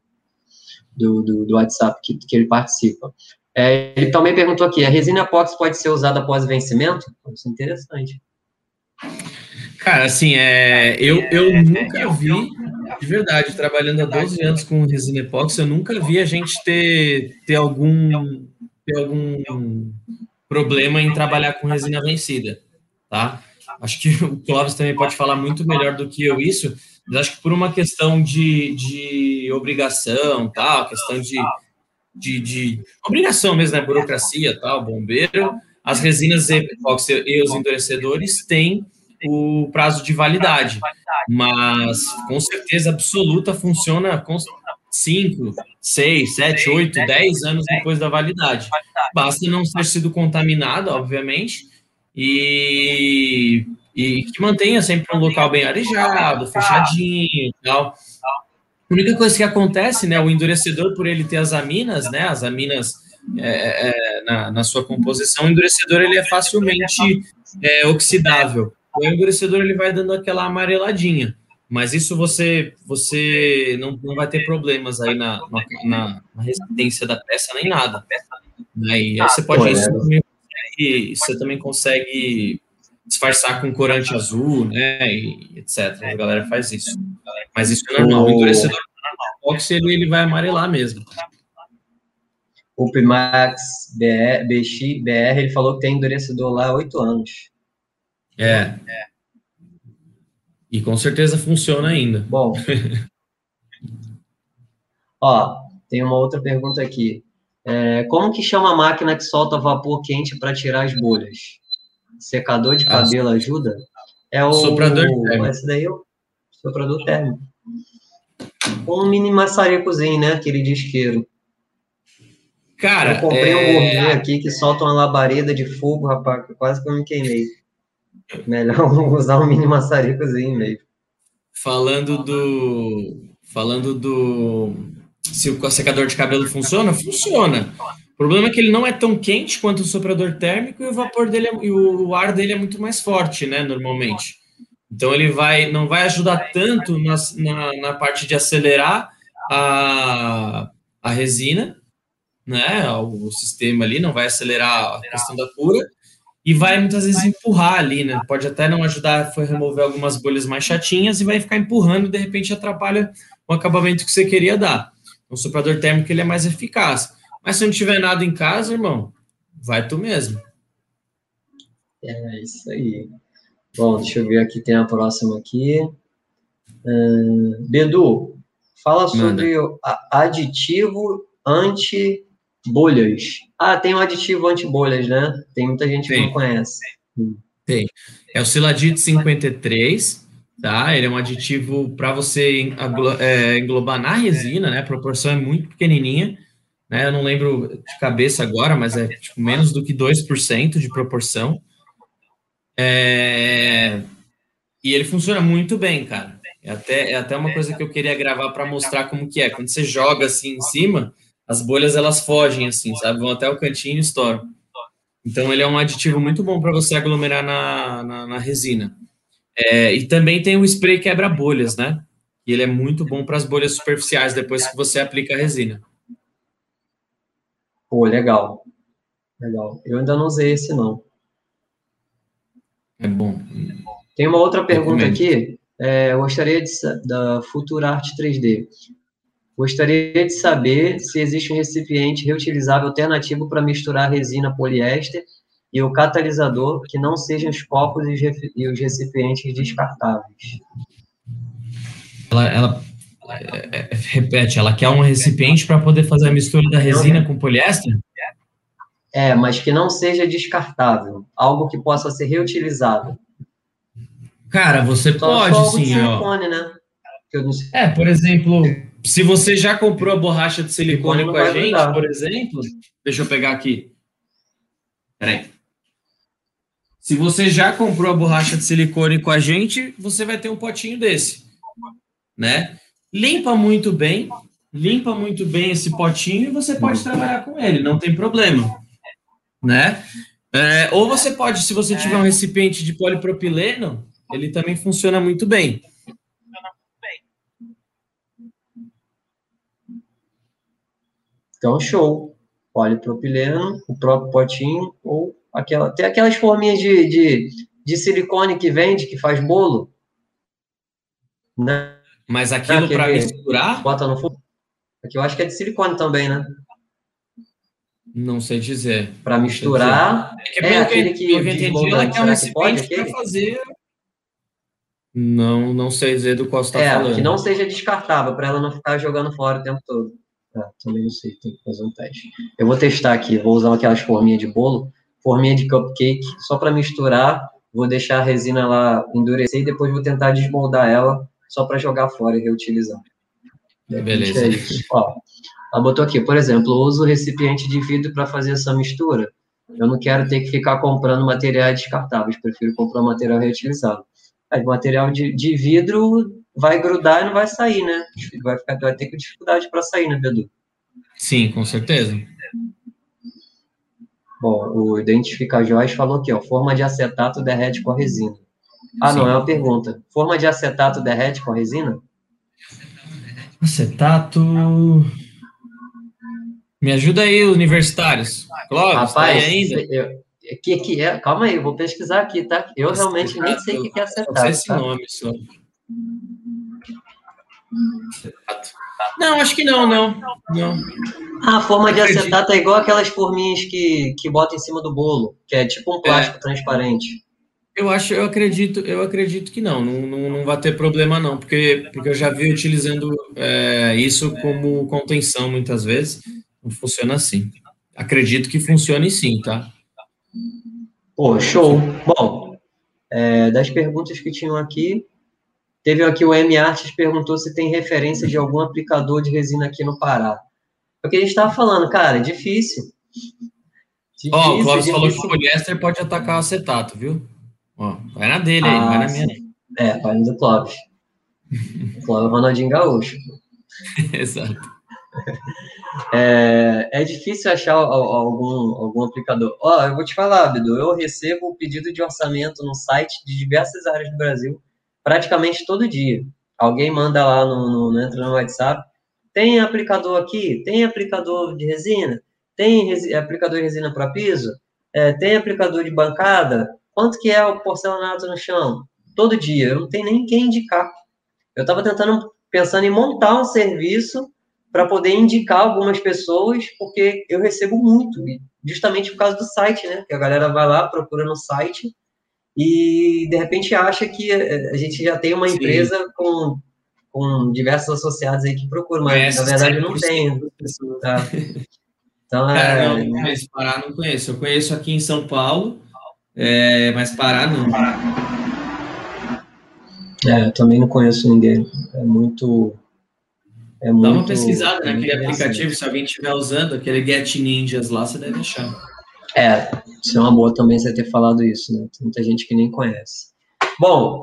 do, do, do WhatsApp que, que ele participa. É, ele também perguntou aqui, a resina epox pode ser usada após vencimento? Isso é interessante. Cara, assim, é, eu, eu nunca vi, de verdade, trabalhando há 12 anos com resina epóxi, eu nunca vi a gente ter, ter, algum, ter algum problema em trabalhar com resina vencida, tá? Acho que o Clóvis também pode falar muito melhor do que eu isso, mas acho que por uma questão de, de obrigação, tal, questão de, de, de obrigação mesmo, né, burocracia, tal, bombeiro, as resinas epóxi e os endurecedores têm o prazo de validade, mas com certeza absoluta funciona com 5, 6, 7, 8, 10 anos depois da validade. Basta não ter sido contaminado, obviamente, e, e que mantenha sempre um local bem arejado, fechadinho e tal. A única coisa que acontece, né, o endurecedor, por ele ter as aminas, né, as aminas é, é, na, na, sua composição, o endurecedor ele é facilmente é, oxidável. O endurecedor ele vai dando aquela amareladinha, mas isso você você não, não vai ter problemas aí na, na, na resistência da peça nem nada. Né? E aí você pode isso também, você também consegue disfarçar com corante azul, né, e etc. A galera faz isso. Mas isso é normal. O endurecedor normal, ele, ele vai amarelar mesmo. O Pimax BR, BX, BR, ele falou que tem endurecedor lá há oito anos. É. E com certeza funciona ainda. Bom. (laughs) Ó, tem uma outra pergunta aqui. É, como que chama a máquina que solta vapor quente para tirar as bolhas? Secador de cabelo ah, ajuda? É o soprador térmico. Esse daí é o soprador térmico. Um mini maçarecozinho, né? Aquele de isqueiro. Cara, eu comprei é... um gourmet aqui que solta uma labareda de fogo, rapaz, quase que eu me queimei. Melhor (laughs) usar um mini maçaricozinho mesmo. Falando do. Falando do. Se o secador de cabelo funciona, funciona. O problema é que ele não é tão quente quanto o soprador térmico e o vapor dele é, e o ar dele é muito mais forte, né? Normalmente. Então ele vai não vai ajudar tanto na, na, na parte de acelerar a, a resina, né? O, o sistema ali não vai acelerar a questão da cura e vai muitas vezes empurrar ali, né? Pode até não ajudar a remover algumas bolhas mais chatinhas e vai ficar empurrando e de repente atrapalha o acabamento que você queria dar. O soprador térmico ele é mais eficaz. Mas se não tiver nada em casa, irmão, vai tu mesmo. É isso aí. Bom, deixa eu ver aqui, tem a próxima aqui. Uh, Bedu, fala sobre o aditivo anti bolhas. Ah, tem um aditivo anti-bolhas, né? Tem muita gente tem. que não conhece. Tem. É o Siladite 53. tá? Ele é um aditivo para você é, englobar na resina, né? A proporção é muito pequenininha, né? Eu não lembro de cabeça agora, mas é tipo, menos do que 2% de proporção. É... E ele funciona muito bem, cara. É até, é até uma coisa que eu queria gravar para mostrar como que é. Quando você joga assim em cima, as bolhas elas fogem assim, sabe? Vão até o cantinho e estouram. Então ele é um aditivo muito bom para você aglomerar na, na, na resina. É, e também tem o spray quebra bolhas, né? E ele é muito bom para as bolhas superficiais depois que você aplica a resina. Pô, legal. Legal. Eu ainda não usei esse não. É bom. Tem uma outra pergunta aqui. É, eu gostaria de, da Futura Arte 3D. Gostaria de saber se existe um recipiente reutilizável alternativo para misturar resina poliéster e o catalisador que não sejam os copos e os recipientes descartáveis. Ela, ela é, é, repete, ela quer um recipiente para poder fazer a mistura da resina com poliéster? É, mas que não seja descartável, algo que possa ser reutilizado. Cara, você Só pode sim, silicone, ó. Né? É, por exemplo, se você já comprou a borracha de silicone com a gente, por exemplo, deixa eu pegar aqui. Peraí. Se você já comprou a borracha de silicone com a gente, você vai ter um potinho desse, né? Limpa muito bem, limpa muito bem esse potinho e você pode trabalhar com ele, não tem problema, né? É, ou você pode, se você tiver um recipiente de polipropileno, ele também funciona muito bem. Então, show. Polipropileno, o próprio potinho, ou aquela. Tem aquelas forminhas de, de, de silicone que vende, que faz bolo. Né? Mas aquilo para misturar? Bota no fundo. Aqui eu acho que é de silicone também, né? Não sei dizer. Para misturar. É, é aquele que. Eu entendi, ela quer um recipiente para fazer. Não, não sei dizer do qual você está é, falando. que não seja descartável, para ela não ficar jogando fora o tempo todo. Ah, também não sei, tem que fazer um teste. Eu vou testar aqui, vou usar aquelas forminhas de bolo, forminha de cupcake, só para misturar, vou deixar a resina lá endurecer e depois vou tentar desmoldar ela só para jogar fora e reutilizar. Beleza. É Ó, ela botou aqui, por exemplo, eu uso recipiente de vidro para fazer essa mistura. Eu não quero ter que ficar comprando materiais descartáveis, prefiro comprar material reutilizável. Aí, material de, de vidro vai grudar e não vai sair, né? Vai, ficar, vai ter dificuldade para sair, né, Bedu? Sim, com certeza. Bom, o Identificar Joias falou aqui, ó, forma de acetato derrete com a resina. Ah, Sim. não, é uma pergunta. Forma de acetato derrete com a resina? Acetato... Me ajuda aí, universitários. Clóvis, Rapaz, tá aí ainda? Eu, que, que é? Calma aí, eu vou pesquisar aqui, tá? Eu realmente nem sei o que é acetato. Não sei esse tá? nome só. Não, acho que não, não. não. A forma de acetato é igual aquelas forminhas que, que bota em cima do bolo, que é tipo um plástico é. transparente. Eu acho, eu acredito, eu acredito que não, não, não, não vai ter problema não, porque, porque eu já vi utilizando é, isso como contenção muitas vezes, não funciona assim. Acredito que funcione sim, tá? Pô, show. Bom, é, das perguntas que tinham aqui, Teve aqui o M Artes perguntou se tem referência de algum aplicador de resina aqui no Pará. É o que a gente estava falando, cara, é difícil. Ó, oh, o Clóvis falou que o poliéster pode atacar o acetato, viu? Ó, vai na dele aí, ah, vai na minha. É, vai no do Clóvis. Clóvis é Ronaldinho Gaúcho. (laughs) Exato. É, é, difícil achar algum, algum aplicador. Ó, oh, eu vou te falar, Bidu, eu recebo o pedido de orçamento no site de diversas áreas do Brasil praticamente todo dia. Alguém manda lá no, no, entra no WhatsApp, tem aplicador aqui, tem aplicador de resina, tem resi, aplicador de resina para piso, é, tem aplicador de bancada, quanto que é o porcelanato no chão? Todo dia, eu não tenho nem quem indicar. Eu estava tentando, pensando em montar um serviço para poder indicar algumas pessoas, porque eu recebo muito, justamente por causa do site, né? Que a galera vai lá, procura no site e de repente acha que a gente já tem uma Sim. empresa com, com diversos associados aí que procuram, mas na verdade não tem. Tá? Então, é... não, não conheço, Pará não conheço. Eu conheço aqui em São Paulo, é, mas Pará não. É, eu também não conheço ninguém. É muito. É muito Dá uma pesquisada naquele aplicativo, se alguém estiver usando, aquele Get Ninjas lá, você deve achar. É, isso é uma boa também você ter falado isso, né? Tem muita gente que nem conhece. Bom,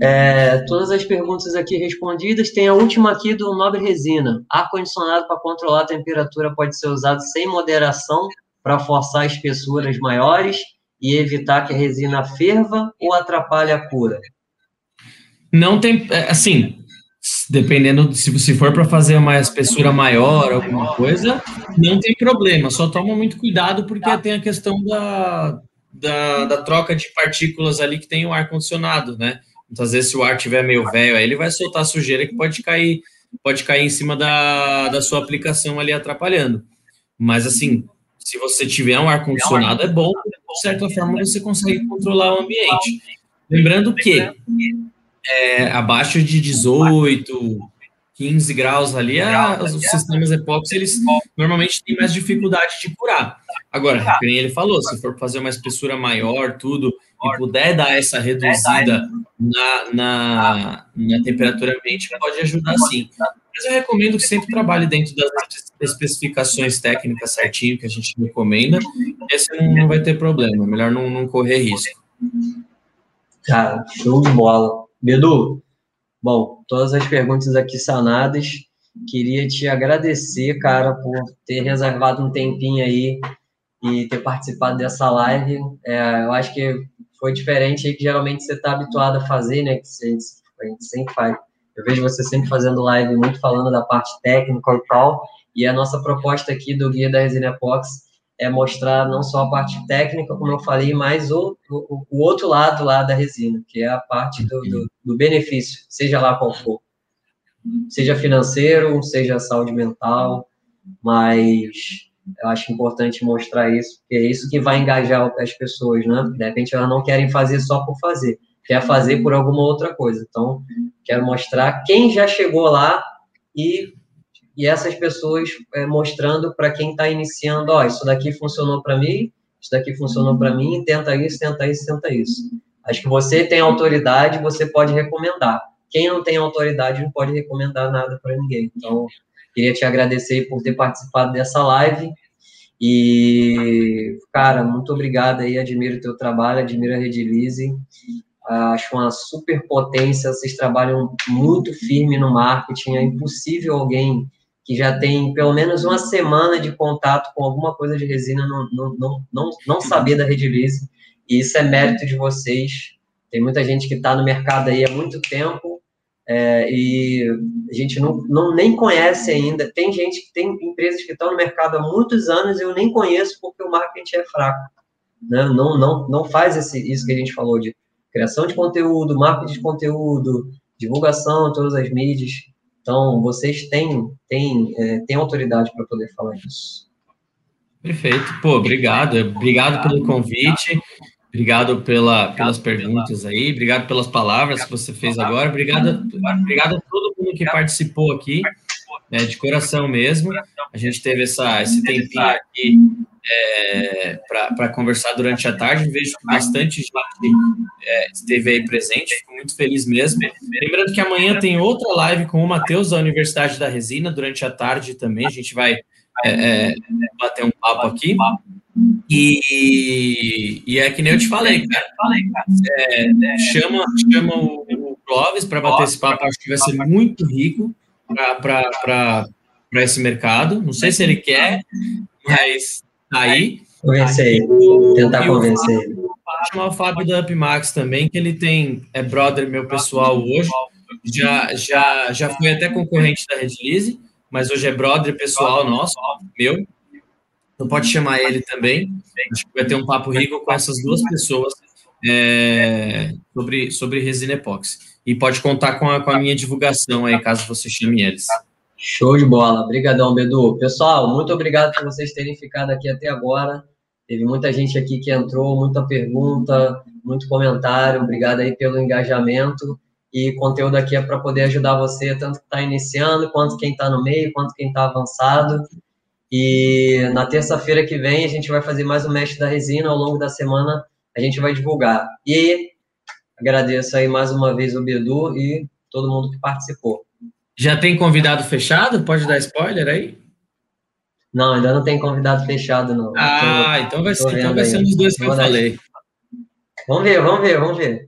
é, todas as perguntas aqui respondidas. Tem a última aqui do Nobre Resina. Ar-condicionado para controlar a temperatura pode ser usado sem moderação para forçar espessuras maiores e evitar que a resina ferva ou atrapalhe a cura? Não tem, é, assim, dependendo se você for para fazer uma espessura maior, alguma coisa, não tem problema. Só toma muito cuidado porque tem a questão da, da, da troca de partículas ali que tem o ar condicionado, né? Muitas vezes se o ar tiver meio velho, aí ele vai soltar sujeira que pode cair, pode cair em cima da, da sua aplicação ali atrapalhando. Mas assim, se você tiver um ar condicionado é bom, de certa forma você consegue controlar o ambiente. Lembrando que é, abaixo de 18, 15 graus ali, a, os sistemas epóxi, eles normalmente têm mais dificuldade de curar. Agora, como ele falou, se for fazer uma espessura maior, tudo, e puder dar essa reduzida na, na, na temperatura ambiente, pode ajudar sim. Mas eu recomendo que sempre trabalhe dentro das especificações técnicas certinho que a gente recomenda, esse não, não vai ter problema, melhor não, não correr risco. Cara, show de bola. Bedu, bom, todas as perguntas aqui sanadas. Queria te agradecer, cara, por ter reservado um tempinho aí e ter participado dessa live. É, eu acho que foi diferente aí que geralmente você está habituado a fazer, né? Que a gente, a gente sempre faz. Eu vejo você sempre fazendo live, muito falando da parte técnica e tal. E a nossa proposta aqui do Guia da Resina Epox é mostrar não só a parte técnica, como eu falei, mas o, o, o outro lado lá da resina, que é a parte do, do, do, benefício, seja lá qual for. Seja financeiro, seja saúde mental, mas eu acho importante mostrar isso, porque é isso que vai engajar as pessoas, né? De repente elas não querem fazer só por fazer, quer fazer por alguma outra coisa. Então, quero mostrar quem já chegou lá e e essas pessoas é, mostrando para quem está iniciando, ó, isso daqui funcionou para mim, isso daqui funcionou para mim, tenta isso, tenta isso, tenta isso. Acho que você tem autoridade, você pode recomendar. Quem não tem autoridade não pode recomendar nada para ninguém. Então, queria te agradecer por ter participado dessa live. E, cara, muito obrigado aí, admiro o teu trabalho, admiro a Redilize. Acho uma super potência, vocês trabalham muito firme no marketing, é impossível alguém que já tem pelo menos uma semana de contato com alguma coisa de resina, não, não, não, não, não saber da Redilize, e isso é mérito de vocês. Tem muita gente que está no mercado aí há muito tempo, é, e a gente não, não nem conhece ainda. Tem gente que tem empresas que estão no mercado há muitos anos e eu nem conheço porque o marketing é fraco. Né? Não, não, não faz esse, isso que a gente falou de criação de conteúdo, marketing de conteúdo, divulgação, todas as mídias. Então, vocês têm, têm, é, têm autoridade para poder falar isso. Perfeito. Pô, obrigado. Obrigado pelo convite. Obrigado pela, pelas perguntas aí. Obrigado pelas palavras que você fez agora. Obrigado, obrigado a todo mundo que participou aqui, né, de coração mesmo. A gente teve essa, esse tempinho aqui é, para conversar durante a tarde. Vejo que bastante gente é, esteve aí presente, fico muito feliz mesmo. Lembrando que amanhã tem outra live com o Matheus da Universidade da Resina durante a tarde também. A gente vai é, é bater um papo aqui. E, e, é que nem eu te falei, cara. É, chama, chama o, o Clóvis para bater esse papo, acho que vai ser muito rico para esse mercado. Não sei se ele quer, mas aí. Convencer ele, tentar convencer ele. Chamar o Fábio da Upmax também, que ele tem, é brother meu pessoal hoje, já, já, já foi até concorrente da Redlize, mas hoje é brother pessoal nosso, meu. Então pode chamar ele também. Acho que vai ter um papo rico com essas duas pessoas é, sobre, sobre resina epóxi. E pode contar com a, com a minha divulgação aí, caso você chame eles. Show de bola. Obrigadão, Bedu. Pessoal, muito obrigado por vocês terem ficado aqui até agora. Teve muita gente aqui que entrou, muita pergunta, muito comentário. Obrigado aí pelo engajamento. E conteúdo aqui é para poder ajudar você, tanto que está iniciando, quanto quem está no meio, quanto quem está avançado. E na terça-feira que vem a gente vai fazer mais um mestre da resina. Ao longo da semana a gente vai divulgar. E Agradeço aí mais uma vez o Bedu e todo mundo que participou. Já tem convidado fechado? Pode dar spoiler aí? Não, ainda não tem convidado fechado, não. Ah, tô, então vai ser, então vai ser um dos dois que eu falei. Vamos ver, vamos ver, vamos ver.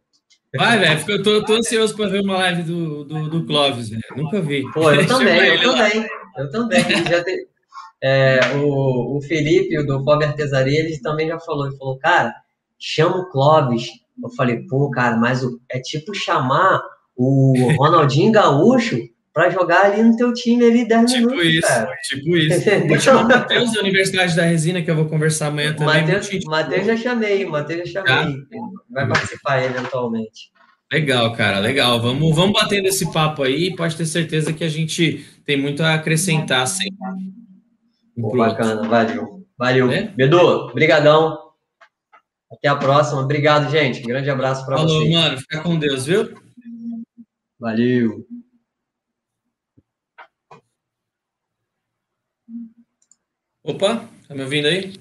Vai, velho, porque eu tô, tô ansioso para ver uma live do, do, do Clóvis, velho. Nunca vi. Pô, eu também, eu também. Eu também. Já te, é, o, o Felipe, o do Pobre Artesaria, ele também já falou. Ele falou, cara, chama o Clóvis. Eu falei, pô, cara, mas o, é tipo chamar o Ronaldinho Gaúcho para jogar ali no teu time ali 10 tipo minutos. Isso, cara. Tipo isso. (laughs) Vou chamar o Matheus da Universidade da Resina, que eu vou conversar amanhã também. Matheus, Matheus já chamei, Matheus já chamei. Tá? Vai participar eventualmente. Legal, cara, legal. Vamos, vamos batendo esse papo aí. Pode ter certeza que a gente tem muito a acrescentar sempre. Pô, bacana, valeu. Valeu. É? Bedu, brigadão. Até a próxima. Obrigado, gente. Um grande abraço para vocês. Falou, mano. Fica com Deus, viu? Valeu. Opa, tá me ouvindo aí?